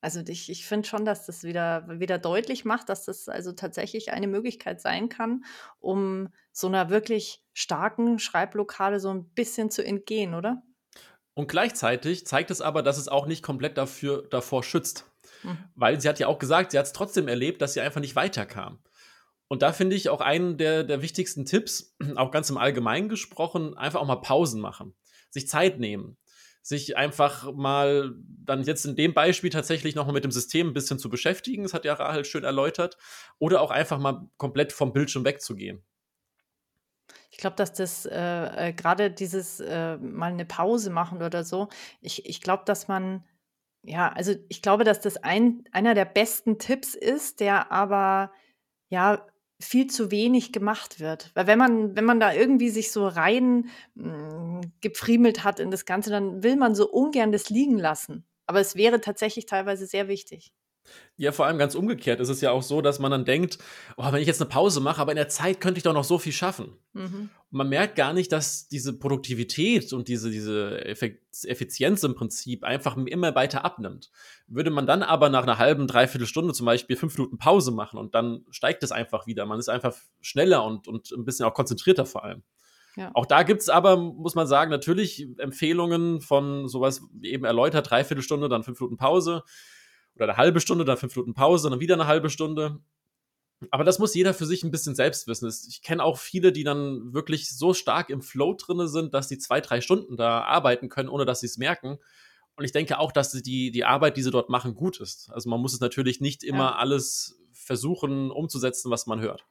Also ich, ich finde schon, dass das wieder, wieder deutlich macht, dass das also tatsächlich eine Möglichkeit sein kann, um so einer wirklich starken Schreibblockade so ein bisschen zu entgehen, oder? Und gleichzeitig zeigt es aber, dass es auch nicht komplett dafür, davor schützt. Mhm. Weil sie hat ja auch gesagt, sie hat es trotzdem erlebt, dass sie einfach nicht weiterkam. Und da finde ich auch einen der, der wichtigsten Tipps, auch ganz im Allgemeinen gesprochen, einfach auch mal Pausen machen. Sich Zeit nehmen. Sich einfach mal dann jetzt in dem Beispiel tatsächlich nochmal mit dem System ein bisschen zu beschäftigen. Das hat ja Rahel schön erläutert. Oder auch einfach mal komplett vom Bildschirm wegzugehen. Ich glaube, dass das äh, äh, gerade dieses äh, mal eine Pause machen oder so, ich, ich glaube, dass man, ja, also ich glaube, dass das ein, einer der besten Tipps ist, der aber ja viel zu wenig gemacht wird. Weil wenn man, wenn man da irgendwie sich so rein mh, hm, gefriemelt hat in das Ganze, dann will man so ungern das liegen lassen. Aber es wäre tatsächlich teilweise sehr wichtig. Ja, vor allem ganz umgekehrt ist es ja auch so, dass man dann denkt, oh, wenn ich jetzt eine Pause mache, aber in der Zeit könnte ich doch noch so viel schaffen. Mhm. Und man merkt gar nicht, dass diese Produktivität und diese, diese Effizienz im Prinzip einfach immer weiter abnimmt. Würde man dann aber nach einer halben, dreiviertel Stunde zum Beispiel fünf Minuten Pause machen und dann steigt es einfach wieder. Man ist einfach schneller und, und ein bisschen auch konzentrierter vor allem. Ja. Auch da gibt es aber, muss man sagen, natürlich Empfehlungen von sowas wie eben erläutert, dreiviertel Stunde, dann fünf Minuten Pause oder eine halbe Stunde, dann fünf Minuten Pause, dann wieder eine halbe Stunde. Aber das muss jeder für sich ein bisschen selbst wissen. Ich kenne auch viele, die dann wirklich so stark im Flow drinne sind, dass sie zwei, drei Stunden da arbeiten können, ohne dass sie es merken. Und ich denke auch, dass die, die Arbeit, die sie dort machen, gut ist. Also man muss es natürlich nicht immer ja. alles versuchen umzusetzen, was man hört.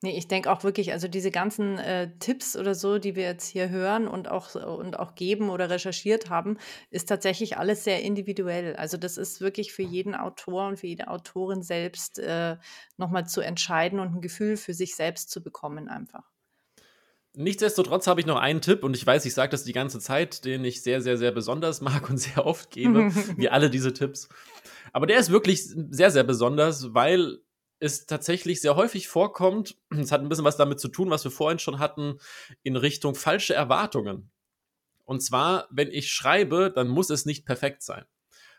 Nee, ich denke auch wirklich, also diese ganzen äh, Tipps oder so, die wir jetzt hier hören und auch, und auch geben oder recherchiert haben, ist tatsächlich alles sehr individuell. Also das ist wirklich für jeden Autor und für jede Autorin selbst äh, nochmal zu entscheiden und ein Gefühl für sich selbst zu bekommen einfach. Nichtsdestotrotz habe ich noch einen Tipp und ich weiß, ich sage das die ganze Zeit, den ich sehr, sehr, sehr besonders mag und sehr oft gebe, wie alle diese Tipps. Aber der ist wirklich sehr, sehr besonders, weil es tatsächlich sehr häufig vorkommt, es hat ein bisschen was damit zu tun, was wir vorhin schon hatten, in Richtung falsche Erwartungen. Und zwar, wenn ich schreibe, dann muss es nicht perfekt sein.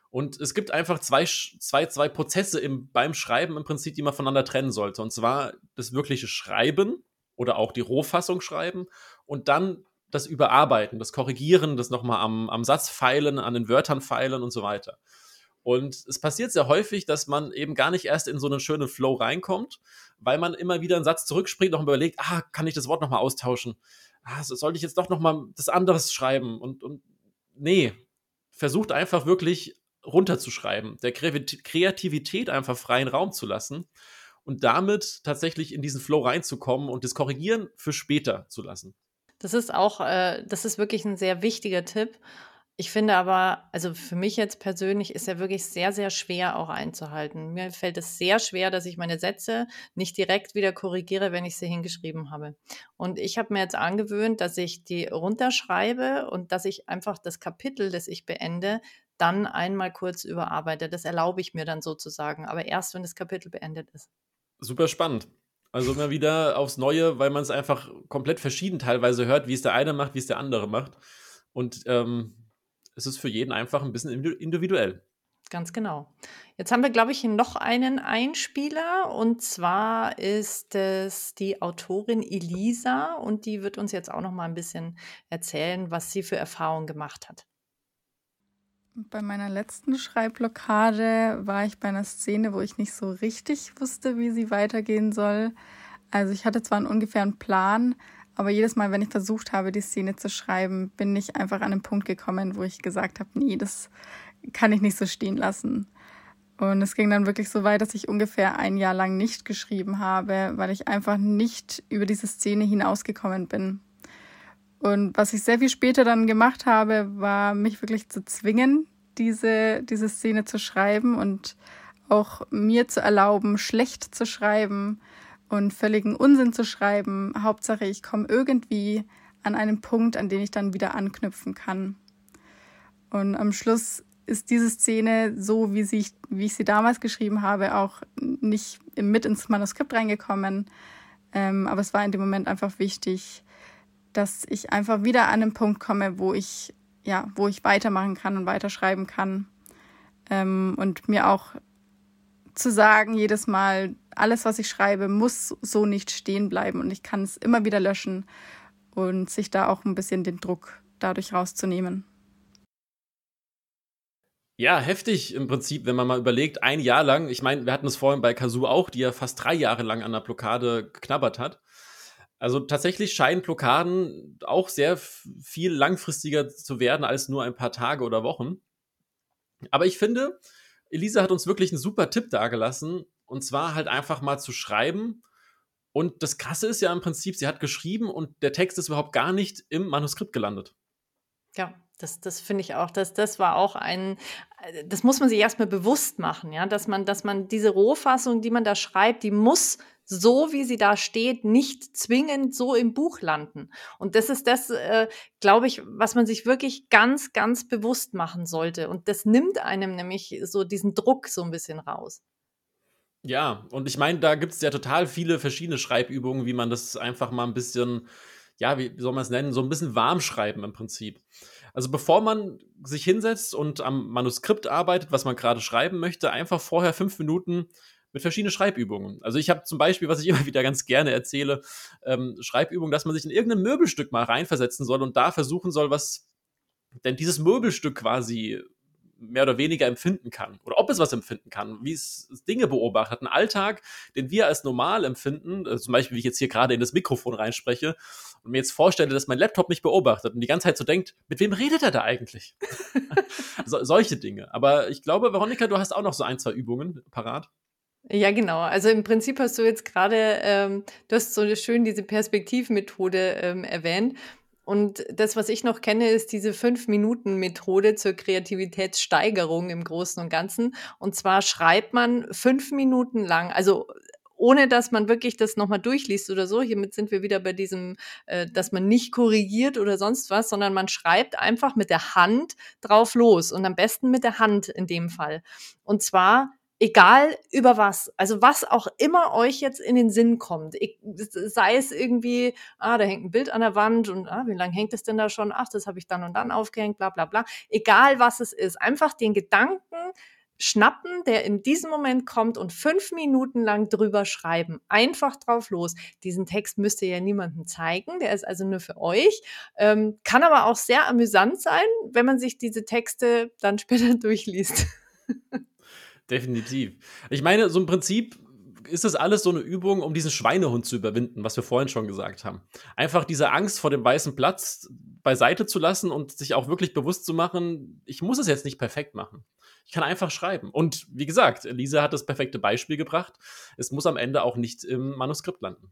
Und es gibt einfach zwei, zwei, zwei Prozesse im, beim Schreiben im Prinzip, die man voneinander trennen sollte. Und zwar das wirkliche Schreiben oder auch die Rohfassung schreiben und dann das Überarbeiten, das Korrigieren, das nochmal am, am Satz feilen, an den Wörtern feilen und so weiter. Und es passiert sehr häufig, dass man eben gar nicht erst in so einen schönen Flow reinkommt, weil man immer wieder einen Satz zurückspringt und überlegt, ah, kann ich das Wort nochmal austauschen? Ah, sollte ich jetzt doch nochmal das anderes schreiben? Und, und nee, versucht einfach wirklich runterzuschreiben, der Kreativität einfach freien Raum zu lassen und damit tatsächlich in diesen Flow reinzukommen und das Korrigieren für später zu lassen. Das ist auch, äh, das ist wirklich ein sehr wichtiger Tipp. Ich finde aber, also für mich jetzt persönlich ist er wirklich sehr, sehr schwer auch einzuhalten. Mir fällt es sehr schwer, dass ich meine Sätze nicht direkt wieder korrigiere, wenn ich sie hingeschrieben habe. Und ich habe mir jetzt angewöhnt, dass ich die runterschreibe und dass ich einfach das Kapitel, das ich beende, dann einmal kurz überarbeite. Das erlaube ich mir dann sozusagen, aber erst, wenn das Kapitel beendet ist. Super spannend. Also immer wieder aufs Neue, weil man es einfach komplett verschieden teilweise hört, wie es der eine macht, wie es der andere macht. Und ähm, es ist für jeden einfach ein bisschen individuell. Ganz genau. Jetzt haben wir, glaube ich, noch einen Einspieler und zwar ist es die Autorin Elisa und die wird uns jetzt auch noch mal ein bisschen erzählen, was sie für Erfahrungen gemacht hat. Bei meiner letzten Schreibblockade war ich bei einer Szene, wo ich nicht so richtig wusste, wie sie weitergehen soll. Also ich hatte zwar einen ungefähren Plan, aber jedes Mal, wenn ich versucht habe, die Szene zu schreiben, bin ich einfach an einen Punkt gekommen, wo ich gesagt habe, nee, das kann ich nicht so stehen lassen. Und es ging dann wirklich so weit, dass ich ungefähr ein Jahr lang nicht geschrieben habe, weil ich einfach nicht über diese Szene hinausgekommen bin. Und was ich sehr viel später dann gemacht habe, war mich wirklich zu zwingen, diese, diese Szene zu schreiben und auch mir zu erlauben, schlecht zu schreiben und völligen Unsinn zu schreiben. Hauptsache, ich komme irgendwie an einen Punkt, an den ich dann wieder anknüpfen kann. Und am Schluss ist diese Szene so, wie, sie, wie ich sie damals geschrieben habe, auch nicht mit ins Manuskript reingekommen. Ähm, aber es war in dem Moment einfach wichtig, dass ich einfach wieder an einen Punkt komme, wo ich, ja, wo ich weitermachen kann und weiterschreiben kann. Ähm, und mir auch zu sagen, jedes Mal, alles, was ich schreibe, muss so nicht stehen bleiben und ich kann es immer wieder löschen und sich da auch ein bisschen den Druck dadurch rauszunehmen. Ja, heftig im Prinzip, wenn man mal überlegt, ein Jahr lang, ich meine, wir hatten es vorhin bei Kazoo auch, die ja fast drei Jahre lang an der Blockade geknabbert hat. Also tatsächlich scheinen Blockaden auch sehr viel langfristiger zu werden als nur ein paar Tage oder Wochen. Aber ich finde, Elisa hat uns wirklich einen super Tipp dargelassen. Und zwar halt einfach mal zu schreiben. Und das Krasse ist ja im Prinzip, sie hat geschrieben und der Text ist überhaupt gar nicht im Manuskript gelandet. Ja, das, das finde ich auch. Das, das war auch ein, das muss man sich erstmal bewusst machen, ja, dass man, dass man diese Rohfassung, die man da schreibt, die muss so wie sie da steht, nicht zwingend so im Buch landen. Und das ist das, äh, glaube ich, was man sich wirklich ganz, ganz bewusst machen sollte. Und das nimmt einem nämlich so diesen Druck so ein bisschen raus. Ja, und ich meine, da gibt es ja total viele verschiedene Schreibübungen, wie man das einfach mal ein bisschen, ja, wie soll man es nennen, so ein bisschen warm schreiben im Prinzip. Also bevor man sich hinsetzt und am Manuskript arbeitet, was man gerade schreiben möchte, einfach vorher fünf Minuten mit verschiedenen Schreibübungen. Also ich habe zum Beispiel, was ich immer wieder ganz gerne erzähle, ähm, Schreibübungen, dass man sich in irgendein Möbelstück mal reinversetzen soll und da versuchen soll, was denn dieses Möbelstück quasi mehr oder weniger empfinden kann. Oder ob es was empfinden kann, wie es Dinge beobachtet. Ein Alltag, den wir als normal empfinden, also zum Beispiel, wie ich jetzt hier gerade in das Mikrofon reinspreche und mir jetzt vorstelle, dass mein Laptop mich beobachtet und die ganze Zeit so denkt, mit wem redet er da eigentlich? so, solche Dinge. Aber ich glaube, Veronika, du hast auch noch so ein, zwei Übungen parat. Ja, genau. Also im Prinzip hast du jetzt gerade, ähm, du hast so schön diese Perspektivmethode ähm, erwähnt. Und das, was ich noch kenne, ist diese Fünf-Minuten-Methode zur Kreativitätssteigerung im Großen und Ganzen. Und zwar schreibt man fünf Minuten lang, also ohne dass man wirklich das nochmal durchliest oder so. Hiermit sind wir wieder bei diesem, äh, dass man nicht korrigiert oder sonst was, sondern man schreibt einfach mit der Hand drauf los und am besten mit der Hand in dem Fall. Und zwar egal über was, also was auch immer euch jetzt in den Sinn kommt, sei es irgendwie, ah, da hängt ein Bild an der Wand und ah, wie lange hängt es denn da schon? Ach, das habe ich dann und dann aufgehängt, bla bla bla. Egal was es ist, einfach den Gedanken schnappen, der in diesem Moment kommt und fünf Minuten lang drüber schreiben. Einfach drauf los. Diesen Text müsst ihr ja niemandem zeigen, der ist also nur für euch. Ähm, kann aber auch sehr amüsant sein, wenn man sich diese Texte dann später durchliest. Definitiv. Ich meine, so im Prinzip ist das alles so eine Übung, um diesen Schweinehund zu überwinden, was wir vorhin schon gesagt haben. Einfach diese Angst vor dem weißen Platz beiseite zu lassen und sich auch wirklich bewusst zu machen, ich muss es jetzt nicht perfekt machen. Ich kann einfach schreiben. Und wie gesagt, Lisa hat das perfekte Beispiel gebracht. Es muss am Ende auch nicht im Manuskript landen.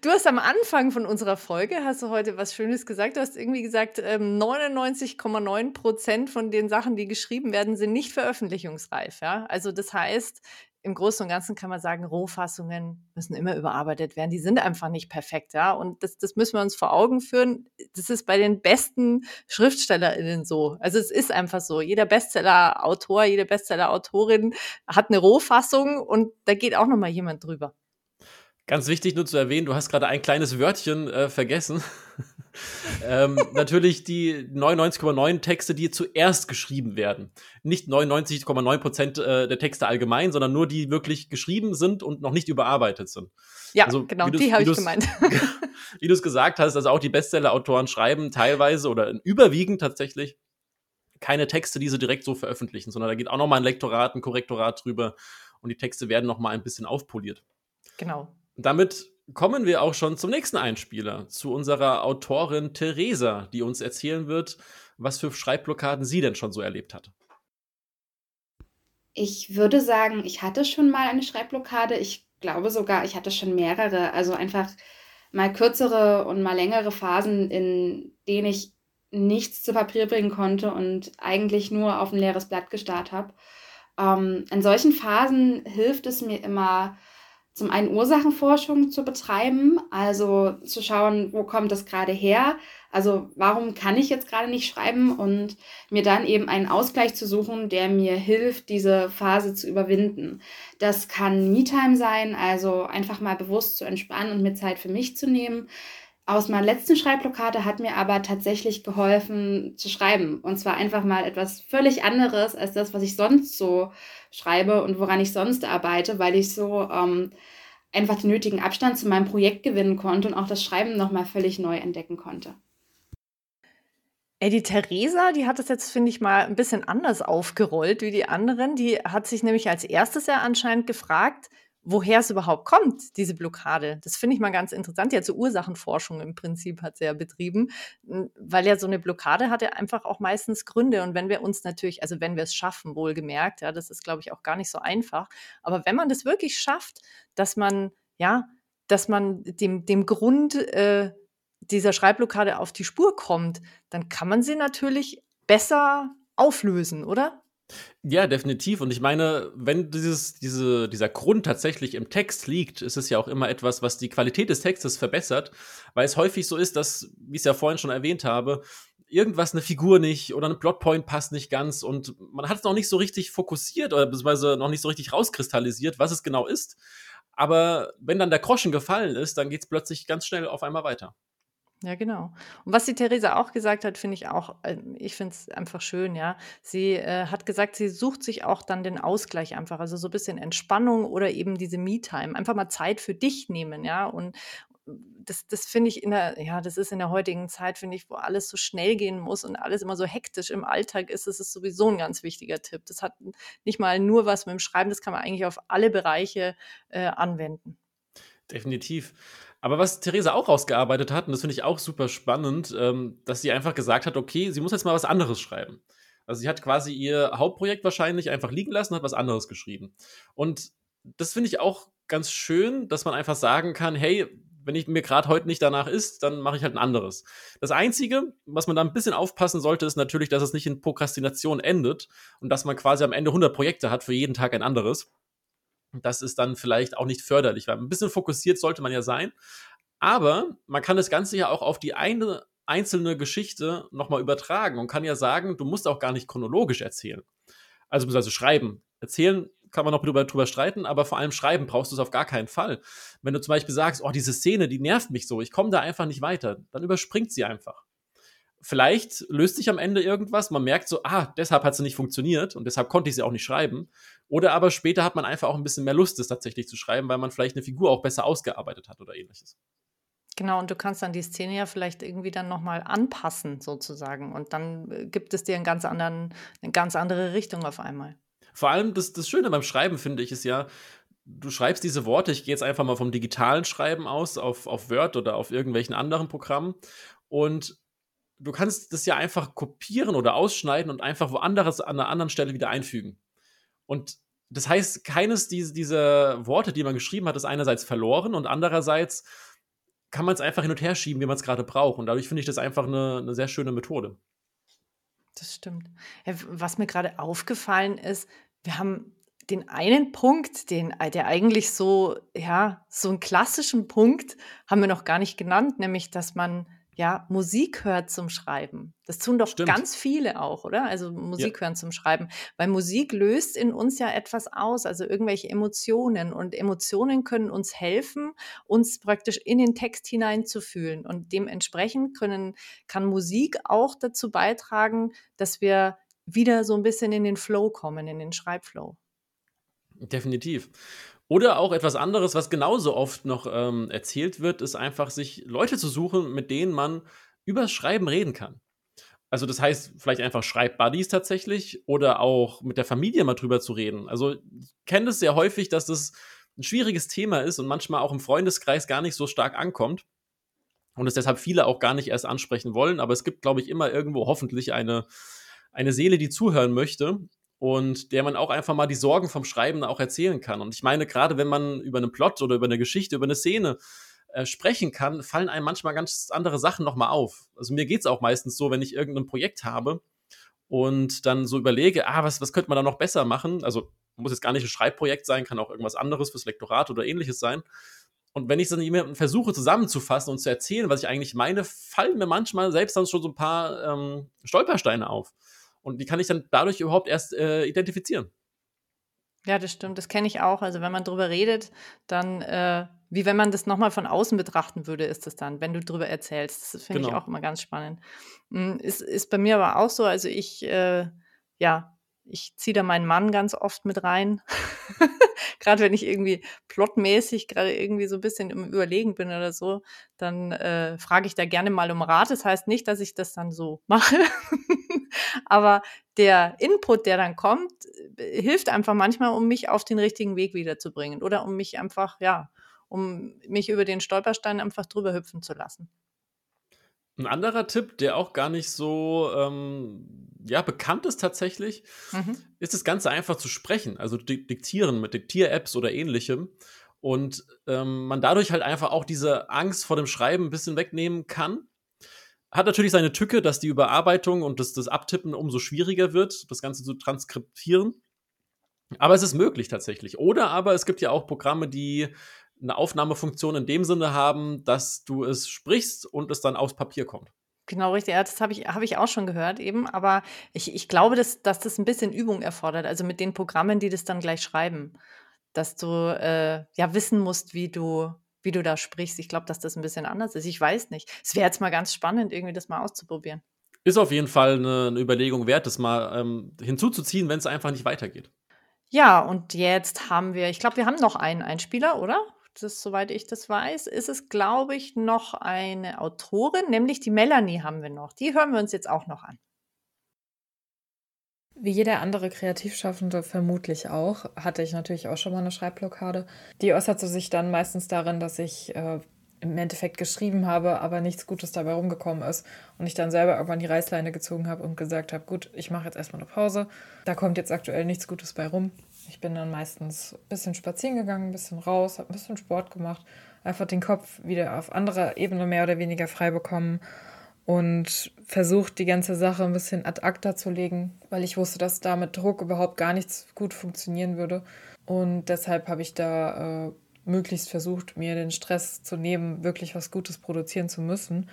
Du hast am Anfang von unserer Folge, hast du heute was Schönes gesagt. Du hast irgendwie gesagt, 99,9 ähm, Prozent von den Sachen, die geschrieben werden, sind nicht veröffentlichungsreif. Ja? Also das heißt, im Großen und Ganzen kann man sagen, Rohfassungen müssen immer überarbeitet werden. Die sind einfach nicht perfekt, ja. Und das, das müssen wir uns vor Augen führen. Das ist bei den besten SchriftstellerInnen so. Also es ist einfach so. Jeder Bestseller-Autor, jede Bestseller-Autorin hat eine Rohfassung und da geht auch noch mal jemand drüber. Ganz wichtig nur zu erwähnen, du hast gerade ein kleines Wörtchen äh, vergessen. ähm, natürlich die 99,9 Texte, die zuerst geschrieben werden. Nicht 99,9 Prozent äh, der Texte allgemein, sondern nur die wirklich geschrieben sind und noch nicht überarbeitet sind. Ja, also, genau, die habe ich gemeint. wie du es gesagt hast, also auch die Bestseller-Autoren schreiben teilweise oder überwiegend tatsächlich keine Texte, die sie direkt so veröffentlichen, sondern da geht auch noch mal ein Lektorat, ein Korrektorat drüber und die Texte werden noch mal ein bisschen aufpoliert. Genau damit kommen wir auch schon zum nächsten Einspieler, zu unserer Autorin Theresa, die uns erzählen wird, was für Schreibblockaden sie denn schon so erlebt hat. Ich würde sagen, ich hatte schon mal eine Schreibblockade. Ich glaube sogar, ich hatte schon mehrere. Also einfach mal kürzere und mal längere Phasen, in denen ich nichts zu Papier bringen konnte und eigentlich nur auf ein leeres Blatt gestarrt habe. Ähm, in solchen Phasen hilft es mir immer, zum einen Ursachenforschung zu betreiben, also zu schauen, wo kommt das gerade her, also warum kann ich jetzt gerade nicht schreiben und mir dann eben einen Ausgleich zu suchen, der mir hilft, diese Phase zu überwinden. Das kann Me-Time sein, also einfach mal bewusst zu entspannen und mir Zeit für mich zu nehmen. Aus meiner letzten Schreibblockade hat mir aber tatsächlich geholfen zu schreiben. Und zwar einfach mal etwas völlig anderes als das, was ich sonst so schreibe und woran ich sonst arbeite, weil ich so ähm, einfach den nötigen Abstand zu meinem Projekt gewinnen konnte und auch das Schreiben nochmal völlig neu entdecken konnte. Ey, die Theresa, die hat das jetzt, finde ich, mal ein bisschen anders aufgerollt wie die anderen. Die hat sich nämlich als erstes ja anscheinend gefragt, woher es überhaupt kommt, diese Blockade. Das finde ich mal ganz interessant. Ja, zur Ursachenforschung im Prinzip hat sie ja betrieben, weil ja so eine Blockade hat ja einfach auch meistens Gründe. Und wenn wir uns natürlich, also wenn wir es schaffen, wohlgemerkt, ja, das ist, glaube ich, auch gar nicht so einfach. Aber wenn man das wirklich schafft, dass man, ja, dass man dem, dem Grund äh, dieser Schreibblockade auf die Spur kommt, dann kann man sie natürlich besser auflösen, oder? Ja, definitiv. Und ich meine, wenn dieses, diese, dieser Grund tatsächlich im Text liegt, ist es ja auch immer etwas, was die Qualität des Textes verbessert, weil es häufig so ist, dass, wie ich es ja vorhin schon erwähnt habe, irgendwas eine Figur nicht oder ein Plotpoint passt nicht ganz und man hat es noch nicht so richtig fokussiert oder beziehungsweise noch nicht so richtig rauskristallisiert, was es genau ist. Aber wenn dann der Groschen gefallen ist, dann geht es plötzlich ganz schnell auf einmal weiter. Ja, genau. Und was die Theresa auch gesagt hat, finde ich auch, äh, ich finde es einfach schön, ja. Sie äh, hat gesagt, sie sucht sich auch dann den Ausgleich einfach, also so ein bisschen Entspannung oder eben diese Me-Time, einfach mal Zeit für dich nehmen, ja. Und das, das finde ich in der, ja, das ist in der heutigen Zeit, finde ich, wo alles so schnell gehen muss und alles immer so hektisch im Alltag ist, das ist sowieso ein ganz wichtiger Tipp. Das hat nicht mal nur was mit dem Schreiben, das kann man eigentlich auf alle Bereiche äh, anwenden. Definitiv. Aber was Theresa auch rausgearbeitet hat, und das finde ich auch super spannend, ähm, dass sie einfach gesagt hat, okay, sie muss jetzt mal was anderes schreiben. Also sie hat quasi ihr Hauptprojekt wahrscheinlich einfach liegen lassen, hat was anderes geschrieben. Und das finde ich auch ganz schön, dass man einfach sagen kann, hey, wenn ich mir gerade heute nicht danach ist, dann mache ich halt ein anderes. Das Einzige, was man da ein bisschen aufpassen sollte, ist natürlich, dass es nicht in Prokrastination endet und dass man quasi am Ende 100 Projekte hat, für jeden Tag ein anderes. Das ist dann vielleicht auch nicht förderlich, weil ein bisschen fokussiert sollte man ja sein. Aber man kann das Ganze ja auch auf die eine einzelne Geschichte nochmal übertragen und kann ja sagen, du musst auch gar nicht chronologisch erzählen. Also beziehungsweise schreiben. Erzählen kann man noch drüber, drüber streiten, aber vor allem schreiben brauchst du es auf gar keinen Fall. Wenn du zum Beispiel sagst, oh, diese Szene, die nervt mich so, ich komme da einfach nicht weiter, dann überspringt sie einfach. Vielleicht löst sich am Ende irgendwas, man merkt so, ah, deshalb hat sie nicht funktioniert und deshalb konnte ich sie auch nicht schreiben. Oder aber später hat man einfach auch ein bisschen mehr Lust, es tatsächlich zu schreiben, weil man vielleicht eine Figur auch besser ausgearbeitet hat oder ähnliches. Genau, und du kannst dann die Szene ja vielleicht irgendwie dann nochmal anpassen, sozusagen. Und dann äh, gibt es dir einen ganz anderen, eine ganz andere Richtung auf einmal. Vor allem das, das Schöne beim Schreiben, finde ich, ist ja, du schreibst diese Worte, ich gehe jetzt einfach mal vom digitalen Schreiben aus, auf, auf Word oder auf irgendwelchen anderen Programmen. Und du kannst das ja einfach kopieren oder ausschneiden und einfach woanders an einer anderen Stelle wieder einfügen. Und das heißt, keines dieser, dieser Worte, die man geschrieben hat, ist einerseits verloren und andererseits kann man es einfach hin und her schieben, wie man es gerade braucht. Und dadurch finde ich das einfach eine, eine sehr schöne Methode. Das stimmt. Was mir gerade aufgefallen ist, wir haben den einen Punkt, den, der eigentlich so, ja, so einen klassischen Punkt haben wir noch gar nicht genannt, nämlich, dass man ja Musik hört zum Schreiben. Das tun doch Stimmt. ganz viele auch, oder? Also Musik ja. hören zum Schreiben. Weil Musik löst in uns ja etwas aus, also irgendwelche Emotionen. Und Emotionen können uns helfen, uns praktisch in den Text hineinzufühlen. Und dementsprechend können, kann Musik auch dazu beitragen, dass wir wieder so ein bisschen in den Flow kommen, in den Schreibflow. Definitiv. Oder auch etwas anderes, was genauso oft noch ähm, erzählt wird, ist einfach, sich Leute zu suchen, mit denen man übers Schreiben reden kann. Also das heißt, vielleicht einfach Schreibbuddies tatsächlich oder auch mit der Familie mal drüber zu reden. Also ich kenne es sehr häufig, dass das ein schwieriges Thema ist und manchmal auch im Freundeskreis gar nicht so stark ankommt und es deshalb viele auch gar nicht erst ansprechen wollen. Aber es gibt, glaube ich, immer irgendwo hoffentlich eine, eine Seele, die zuhören möchte und der man auch einfach mal die Sorgen vom Schreiben auch erzählen kann. Und ich meine, gerade wenn man über einen Plot oder über eine Geschichte, über eine Szene äh, sprechen kann, fallen einem manchmal ganz andere Sachen nochmal auf. Also mir geht es auch meistens so, wenn ich irgendein Projekt habe und dann so überlege, ah, was, was könnte man da noch besser machen? Also muss jetzt gar nicht ein Schreibprojekt sein, kann auch irgendwas anderes fürs Lektorat oder ähnliches sein. Und wenn ich dann jemanden versuche zusammenzufassen und zu erzählen, was ich eigentlich meine, fallen mir manchmal selbst dann schon so ein paar ähm, Stolpersteine auf. Und die kann ich dann dadurch überhaupt erst äh, identifizieren. Ja, das stimmt. Das kenne ich auch. Also wenn man drüber redet, dann, äh, wie wenn man das nochmal von außen betrachten würde, ist das dann, wenn du drüber erzählst. Das finde genau. ich auch immer ganz spannend. Hm, ist, ist bei mir aber auch so, also ich, äh, ja, ich ziehe da meinen Mann ganz oft mit rein. gerade wenn ich irgendwie plotmäßig gerade irgendwie so ein bisschen im Überlegen bin oder so, dann äh, frage ich da gerne mal um Rat. Das heißt nicht, dass ich das dann so mache. Aber der Input, der dann kommt, äh, hilft einfach manchmal, um mich auf den richtigen Weg wiederzubringen oder um mich einfach, ja, um mich über den Stolperstein einfach drüber hüpfen zu lassen. Ein anderer Tipp, der auch gar nicht so ähm, ja, bekannt ist tatsächlich, mhm. ist das Ganze einfach zu sprechen, also diktieren mit Diktier-Apps oder ähnlichem. Und ähm, man dadurch halt einfach auch diese Angst vor dem Schreiben ein bisschen wegnehmen kann. Hat natürlich seine Tücke, dass die Überarbeitung und das, das Abtippen umso schwieriger wird, das Ganze zu transkriptieren. Aber es ist möglich tatsächlich. Oder aber es gibt ja auch Programme, die eine Aufnahmefunktion in dem Sinne haben, dass du es sprichst und es dann aufs Papier kommt. Genau, richtig. Ja, das habe ich, hab ich auch schon gehört eben. Aber ich, ich glaube, dass, dass das ein bisschen Übung erfordert. Also mit den Programmen, die das dann gleich schreiben. Dass du äh, ja wissen musst, wie du, wie du da sprichst. Ich glaube, dass das ein bisschen anders ist. Ich weiß nicht. Es wäre jetzt mal ganz spannend, irgendwie das mal auszuprobieren. Ist auf jeden Fall eine, eine Überlegung wert, das mal ähm, hinzuzuziehen, wenn es einfach nicht weitergeht. Ja, und jetzt haben wir, ich glaube, wir haben noch einen Einspieler, oder? Das, soweit ich das weiß, ist es, glaube ich, noch eine Autorin, nämlich die Melanie haben wir noch. Die hören wir uns jetzt auch noch an. Wie jeder andere Kreativschaffende vermutlich auch, hatte ich natürlich auch schon mal eine Schreibblockade. Die äußerte sich dann meistens darin, dass ich äh, im Endeffekt geschrieben habe, aber nichts Gutes dabei rumgekommen ist. Und ich dann selber irgendwann die Reißleine gezogen habe und gesagt habe, gut, ich mache jetzt erstmal eine Pause. Da kommt jetzt aktuell nichts Gutes bei rum. Ich bin dann meistens ein bisschen spazieren gegangen, ein bisschen raus, habe ein bisschen Sport gemacht, einfach den Kopf wieder auf anderer Ebene mehr oder weniger frei bekommen und versucht, die ganze Sache ein bisschen ad acta zu legen, weil ich wusste, dass da mit Druck überhaupt gar nichts gut funktionieren würde. Und deshalb habe ich da äh, möglichst versucht, mir den Stress zu nehmen, wirklich was Gutes produzieren zu müssen.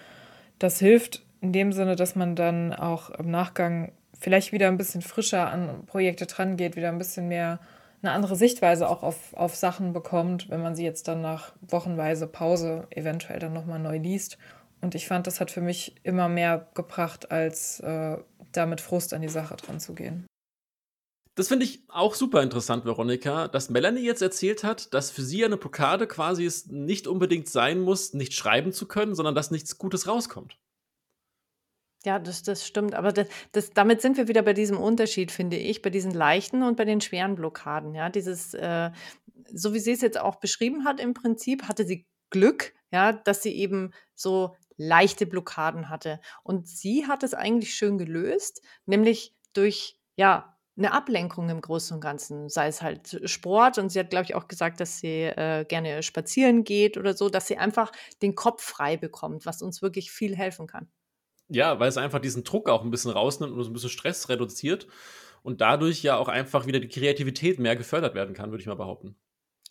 Das hilft in dem Sinne, dass man dann auch im Nachgang vielleicht wieder ein bisschen frischer an Projekte dran geht, wieder ein bisschen mehr eine andere Sichtweise auch auf, auf Sachen bekommt, wenn man sie jetzt dann nach wochenweise Pause eventuell dann nochmal neu liest und ich fand, das hat für mich immer mehr gebracht, als äh, da mit Frust an die Sache dran zu gehen. Das finde ich auch super interessant, Veronika, dass Melanie jetzt erzählt hat, dass für sie eine Blockade quasi es nicht unbedingt sein muss, nicht schreiben zu können, sondern dass nichts Gutes rauskommt. Ja, das, das stimmt. Aber das, das, damit sind wir wieder bei diesem Unterschied, finde ich, bei diesen leichten und bei den schweren Blockaden. Ja, dieses, äh, so wie sie es jetzt auch beschrieben hat, im Prinzip hatte sie Glück, ja, dass sie eben so leichte Blockaden hatte. Und sie hat es eigentlich schön gelöst, nämlich durch, ja, eine Ablenkung im Großen und Ganzen, sei es halt Sport und sie hat, glaube ich, auch gesagt, dass sie äh, gerne spazieren geht oder so, dass sie einfach den Kopf frei bekommt, was uns wirklich viel helfen kann. Ja, weil es einfach diesen Druck auch ein bisschen rausnimmt und so ein bisschen Stress reduziert und dadurch ja auch einfach wieder die Kreativität mehr gefördert werden kann, würde ich mal behaupten.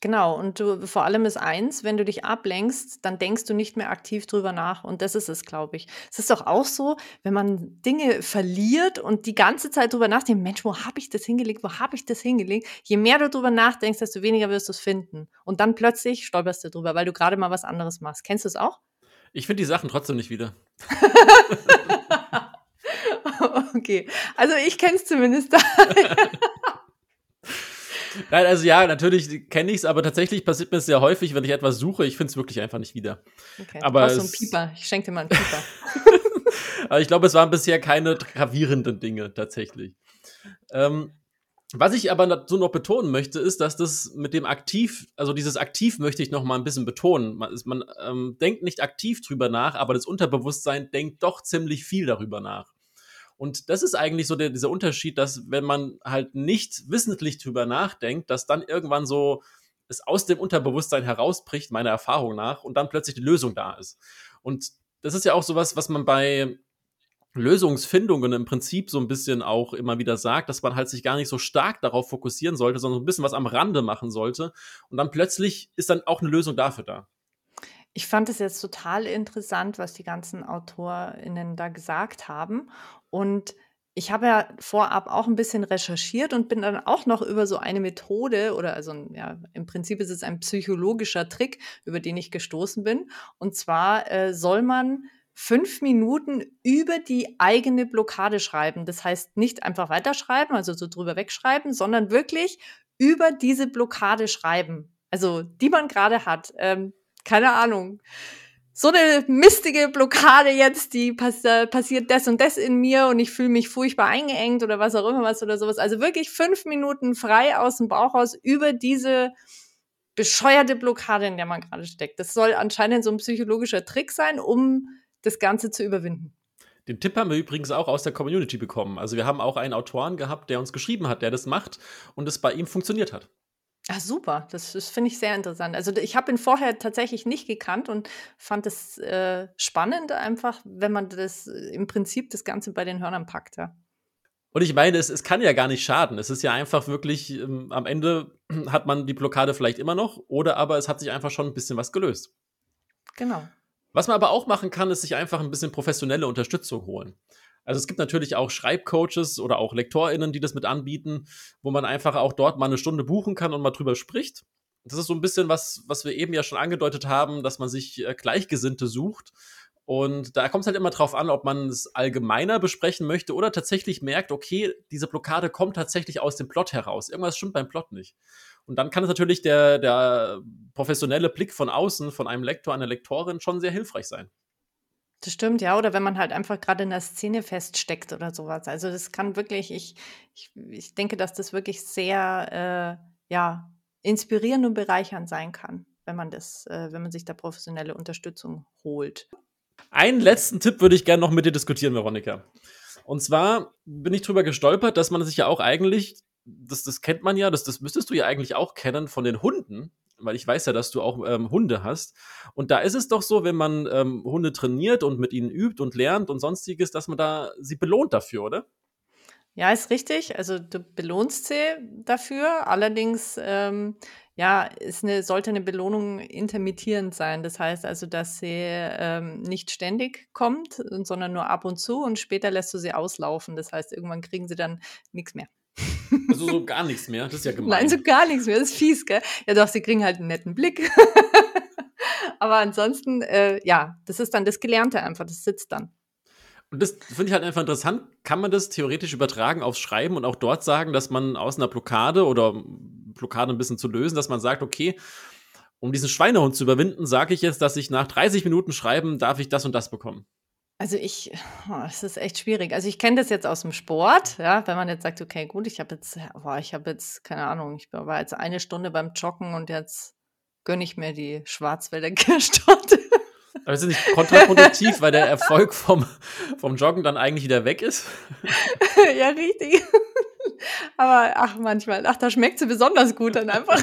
Genau, und du, vor allem ist eins, wenn du dich ablenkst, dann denkst du nicht mehr aktiv drüber nach. Und das ist es, glaube ich. Es ist doch auch so, wenn man Dinge verliert und die ganze Zeit drüber nachdenkt, Mensch, wo habe ich das hingelegt, wo habe ich das hingelegt? Je mehr du drüber nachdenkst, desto weniger wirst du es finden. Und dann plötzlich stolperst du drüber, weil du gerade mal was anderes machst. Kennst du es auch? Ich finde die Sachen trotzdem nicht wieder. okay, also ich kenne es zumindest. Nein, also ja, natürlich kenne ich es, aber tatsächlich passiert mir es sehr häufig, wenn ich etwas suche. Ich finde es wirklich einfach nicht wieder. Okay, aber du so ein Pieper. Ich schenke dir mal einen Pieper. aber ich glaube, es waren bisher keine gravierenden Dinge tatsächlich. Ähm, was ich aber dazu noch betonen möchte, ist, dass das mit dem aktiv, also dieses aktiv möchte ich noch mal ein bisschen betonen. Man, ist, man ähm, denkt nicht aktiv drüber nach, aber das Unterbewusstsein denkt doch ziemlich viel darüber nach. Und das ist eigentlich so der, dieser Unterschied, dass wenn man halt nicht wissentlich drüber nachdenkt, dass dann irgendwann so es aus dem Unterbewusstsein herausbricht, meiner Erfahrung nach, und dann plötzlich die Lösung da ist. Und das ist ja auch sowas, was man bei Lösungsfindungen im Prinzip so ein bisschen auch immer wieder sagt, dass man halt sich gar nicht so stark darauf fokussieren sollte, sondern so ein bisschen was am Rande machen sollte. Und dann plötzlich ist dann auch eine Lösung dafür da. Ich fand es jetzt total interessant, was die ganzen AutorInnen da gesagt haben. Und ich habe ja vorab auch ein bisschen recherchiert und bin dann auch noch über so eine Methode oder also ja, im Prinzip ist es ein psychologischer Trick, über den ich gestoßen bin. Und zwar äh, soll man fünf Minuten über die eigene Blockade schreiben. Das heißt nicht einfach weiterschreiben, also so drüber wegschreiben, sondern wirklich über diese Blockade schreiben. Also die man gerade hat. Ähm, keine Ahnung, so eine mistige Blockade jetzt, die pass äh, passiert das und das in mir und ich fühle mich furchtbar eingeengt oder was auch immer was oder sowas. Also wirklich fünf Minuten frei aus dem Bauch raus über diese bescheuerte Blockade, in der man gerade steckt. Das soll anscheinend so ein psychologischer Trick sein, um das Ganze zu überwinden. Den Tipp haben wir übrigens auch aus der Community bekommen. Also wir haben auch einen Autoren gehabt, der uns geschrieben hat, der das macht und es bei ihm funktioniert hat. Ah, super. Das, das finde ich sehr interessant. Also ich habe ihn vorher tatsächlich nicht gekannt und fand es äh, spannend, einfach, wenn man das äh, im Prinzip das Ganze bei den Hörnern packt, ja. Und ich meine, es, es kann ja gar nicht schaden. Es ist ja einfach wirklich, ähm, am Ende hat man die Blockade vielleicht immer noch, oder aber es hat sich einfach schon ein bisschen was gelöst. Genau. Was man aber auch machen kann, ist sich einfach ein bisschen professionelle Unterstützung holen. Also es gibt natürlich auch Schreibcoaches oder auch LektorInnen, die das mit anbieten, wo man einfach auch dort mal eine Stunde buchen kann und mal drüber spricht. Das ist so ein bisschen was, was wir eben ja schon angedeutet haben, dass man sich äh, Gleichgesinnte sucht. Und da kommt es halt immer drauf an, ob man es allgemeiner besprechen möchte oder tatsächlich merkt, okay, diese Blockade kommt tatsächlich aus dem Plot heraus. Irgendwas stimmt beim Plot nicht. Und dann kann es natürlich der, der professionelle Blick von außen, von einem Lektor, einer Lektorin schon sehr hilfreich sein. Das stimmt, ja. Oder wenn man halt einfach gerade in der Szene feststeckt oder sowas. Also das kann wirklich, ich, ich, ich denke, dass das wirklich sehr äh, ja, inspirierend und bereichernd sein kann, wenn man das, äh, wenn man sich da professionelle Unterstützung holt. Einen letzten Tipp würde ich gerne noch mit dir diskutieren, Veronika. Und zwar bin ich drüber gestolpert, dass man sich ja auch eigentlich das, das kennt man ja, das, das müsstest du ja eigentlich auch kennen von den Hunden, weil ich weiß ja, dass du auch ähm, Hunde hast. Und da ist es doch so, wenn man ähm, Hunde trainiert und mit ihnen übt und lernt und sonstiges, dass man da sie belohnt dafür, oder? Ja, ist richtig. Also du belohnst sie dafür. Allerdings, ähm, ja, ist eine, sollte eine Belohnung intermittierend sein. Das heißt also, dass sie ähm, nicht ständig kommt, sondern nur ab und zu und später lässt du sie auslaufen. Das heißt, irgendwann kriegen sie dann nichts mehr. Also so gar nichts mehr. Das ist ja gemein. Nein, so gar nichts mehr. Das ist fies, gell? Ja, doch, sie kriegen halt einen netten Blick. Aber ansonsten, äh, ja, das ist dann das Gelernte einfach. Das sitzt dann. Und das finde ich halt einfach interessant. Kann man das theoretisch übertragen aufs Schreiben und auch dort sagen, dass man aus einer Blockade oder Blockade ein bisschen zu lösen, dass man sagt, okay, um diesen Schweinehund zu überwinden, sage ich jetzt, dass ich nach 30 Minuten Schreiben darf ich das und das bekommen. Also ich, oh, es ist echt schwierig. Also ich kenne das jetzt aus dem Sport, ja, wenn man jetzt sagt, okay, gut, ich habe jetzt, boah, ich habe jetzt, keine Ahnung, ich war jetzt eine Stunde beim Joggen und jetzt gönne ich mir die Schwarzwälder Kirschtorte. Aber ist das nicht kontraproduktiv, weil der Erfolg vom, vom Joggen dann eigentlich wieder weg ist? ja, richtig. Aber ach, manchmal, ach, da schmeckt sie besonders gut dann einfach.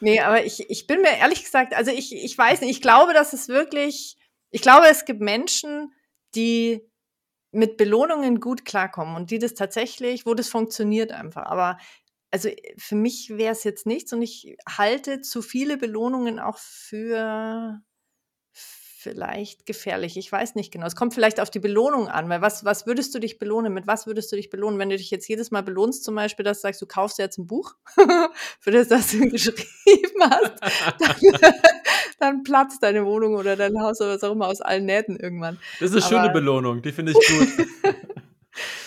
nee, aber ich, ich bin mir ehrlich gesagt, also ich, ich weiß nicht, ich glaube, dass es wirklich, ich glaube, es gibt Menschen, die mit Belohnungen gut klarkommen und die das tatsächlich, wo das funktioniert einfach. Aber also für mich wäre es jetzt nichts und ich halte zu viele Belohnungen auch für vielleicht gefährlich. Ich weiß nicht genau. Es kommt vielleicht auf die Belohnung an, weil was, was würdest du dich belohnen? Mit was würdest du dich belohnen? Wenn du dich jetzt jedes Mal belohnst, zum Beispiel, dass du sagst, du kaufst jetzt ein Buch, für das, das du geschrieben hast, dann, dann, platzt deine Wohnung oder dein Haus oder was auch immer aus allen Nähten irgendwann. Das ist eine Aber, schöne Belohnung, die finde ich gut.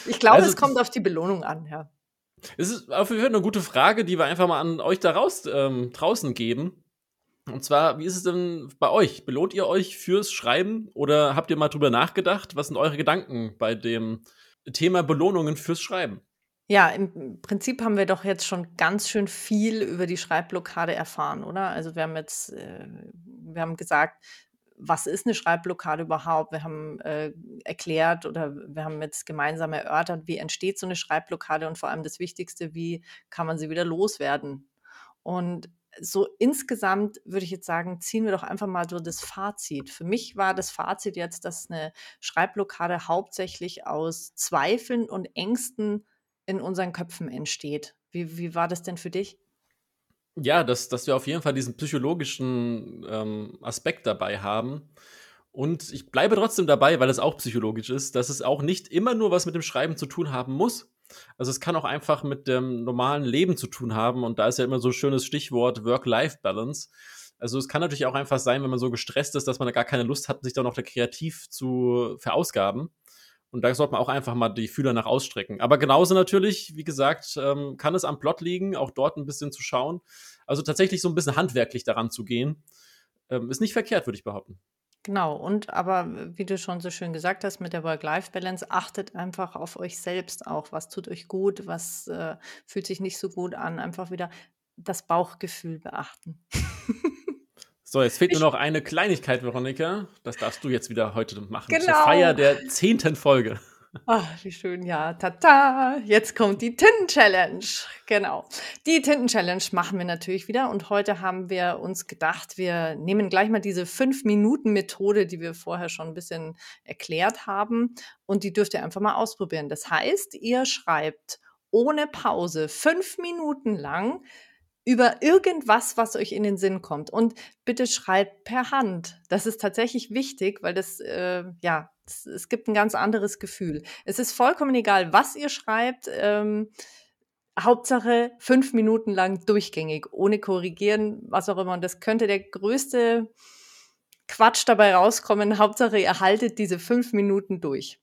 ich glaube, also, es kommt auf die Belohnung an, ja. Es ist auf jeden Fall eine gute Frage, die wir einfach mal an euch da raus, ähm, draußen geben. Und zwar, wie ist es denn bei euch? Belohnt ihr euch fürs Schreiben oder habt ihr mal drüber nachgedacht? Was sind eure Gedanken bei dem Thema Belohnungen fürs Schreiben? Ja, im Prinzip haben wir doch jetzt schon ganz schön viel über die Schreibblockade erfahren, oder? Also wir haben jetzt, äh, wir haben gesagt, was ist eine Schreibblockade überhaupt? Wir haben äh, erklärt oder wir haben jetzt gemeinsam erörtert, wie entsteht so eine Schreibblockade und vor allem das Wichtigste, wie kann man sie wieder loswerden? Und so insgesamt würde ich jetzt sagen, ziehen wir doch einfach mal so das Fazit. Für mich war das Fazit jetzt, dass eine Schreibblockade hauptsächlich aus Zweifeln und Ängsten in unseren Köpfen entsteht. Wie, wie war das denn für dich? Ja, dass, dass wir auf jeden Fall diesen psychologischen ähm, Aspekt dabei haben. Und ich bleibe trotzdem dabei, weil es auch psychologisch ist, dass es auch nicht immer nur was mit dem Schreiben zu tun haben muss, also es kann auch einfach mit dem normalen Leben zu tun haben und da ist ja immer so ein schönes Stichwort Work-Life-Balance. Also es kann natürlich auch einfach sein, wenn man so gestresst ist, dass man da gar keine Lust hat, sich da noch da kreativ zu verausgaben. Und da sollte man auch einfach mal die Fühler nach ausstrecken. Aber genauso natürlich, wie gesagt, ähm, kann es am Plot liegen, auch dort ein bisschen zu schauen. Also tatsächlich so ein bisschen handwerklich daran zu gehen, ähm, ist nicht verkehrt, würde ich behaupten. Genau, und aber wie du schon so schön gesagt hast mit der Work-Life-Balance, achtet einfach auf euch selbst auch. Was tut euch gut, was äh, fühlt sich nicht so gut an. Einfach wieder das Bauchgefühl beachten. So, jetzt fehlt nur noch eine Kleinigkeit, Veronika. Das darfst du jetzt wieder heute machen. Genau. Zur Feier der zehnten Folge. Ach, wie schön, ja. Tata, jetzt kommt die Tinten-Challenge. Genau. Die Tinten-Challenge machen wir natürlich wieder. Und heute haben wir uns gedacht, wir nehmen gleich mal diese 5-Minuten-Methode, die wir vorher schon ein bisschen erklärt haben. Und die dürft ihr einfach mal ausprobieren. Das heißt, ihr schreibt ohne Pause fünf Minuten lang über irgendwas, was euch in den Sinn kommt. Und bitte schreibt per Hand. Das ist tatsächlich wichtig, weil das, äh, ja, es, gibt ein ganz anderes Gefühl. Es ist vollkommen egal, was ihr schreibt. Ähm, Hauptsache fünf Minuten lang durchgängig, ohne korrigieren, was auch immer. Und das könnte der größte Quatsch dabei rauskommen. Hauptsache, ihr haltet diese fünf Minuten durch.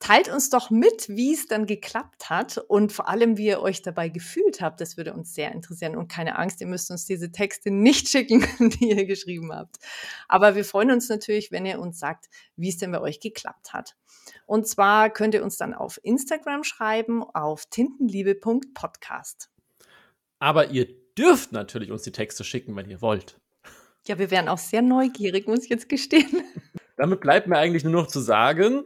Teilt uns doch mit, wie es dann geklappt hat und vor allem, wie ihr euch dabei gefühlt habt. Das würde uns sehr interessieren. Und keine Angst, ihr müsst uns diese Texte nicht schicken, die ihr geschrieben habt. Aber wir freuen uns natürlich, wenn ihr uns sagt, wie es denn bei euch geklappt hat. Und zwar könnt ihr uns dann auf Instagram schreiben, auf tintenliebe.podcast. Aber ihr dürft natürlich uns die Texte schicken, wenn ihr wollt. Ja, wir wären auch sehr neugierig, muss ich jetzt gestehen. Damit bleibt mir eigentlich nur noch zu sagen,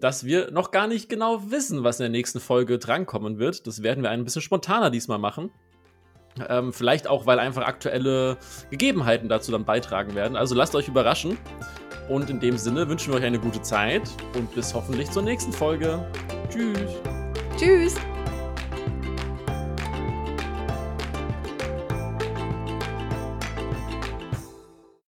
dass wir noch gar nicht genau wissen, was in der nächsten Folge drankommen wird. Das werden wir ein bisschen spontaner diesmal machen. Ähm, vielleicht auch, weil einfach aktuelle Gegebenheiten dazu dann beitragen werden. Also lasst euch überraschen. Und in dem Sinne wünschen wir euch eine gute Zeit und bis hoffentlich zur nächsten Folge. Tschüss. Tschüss.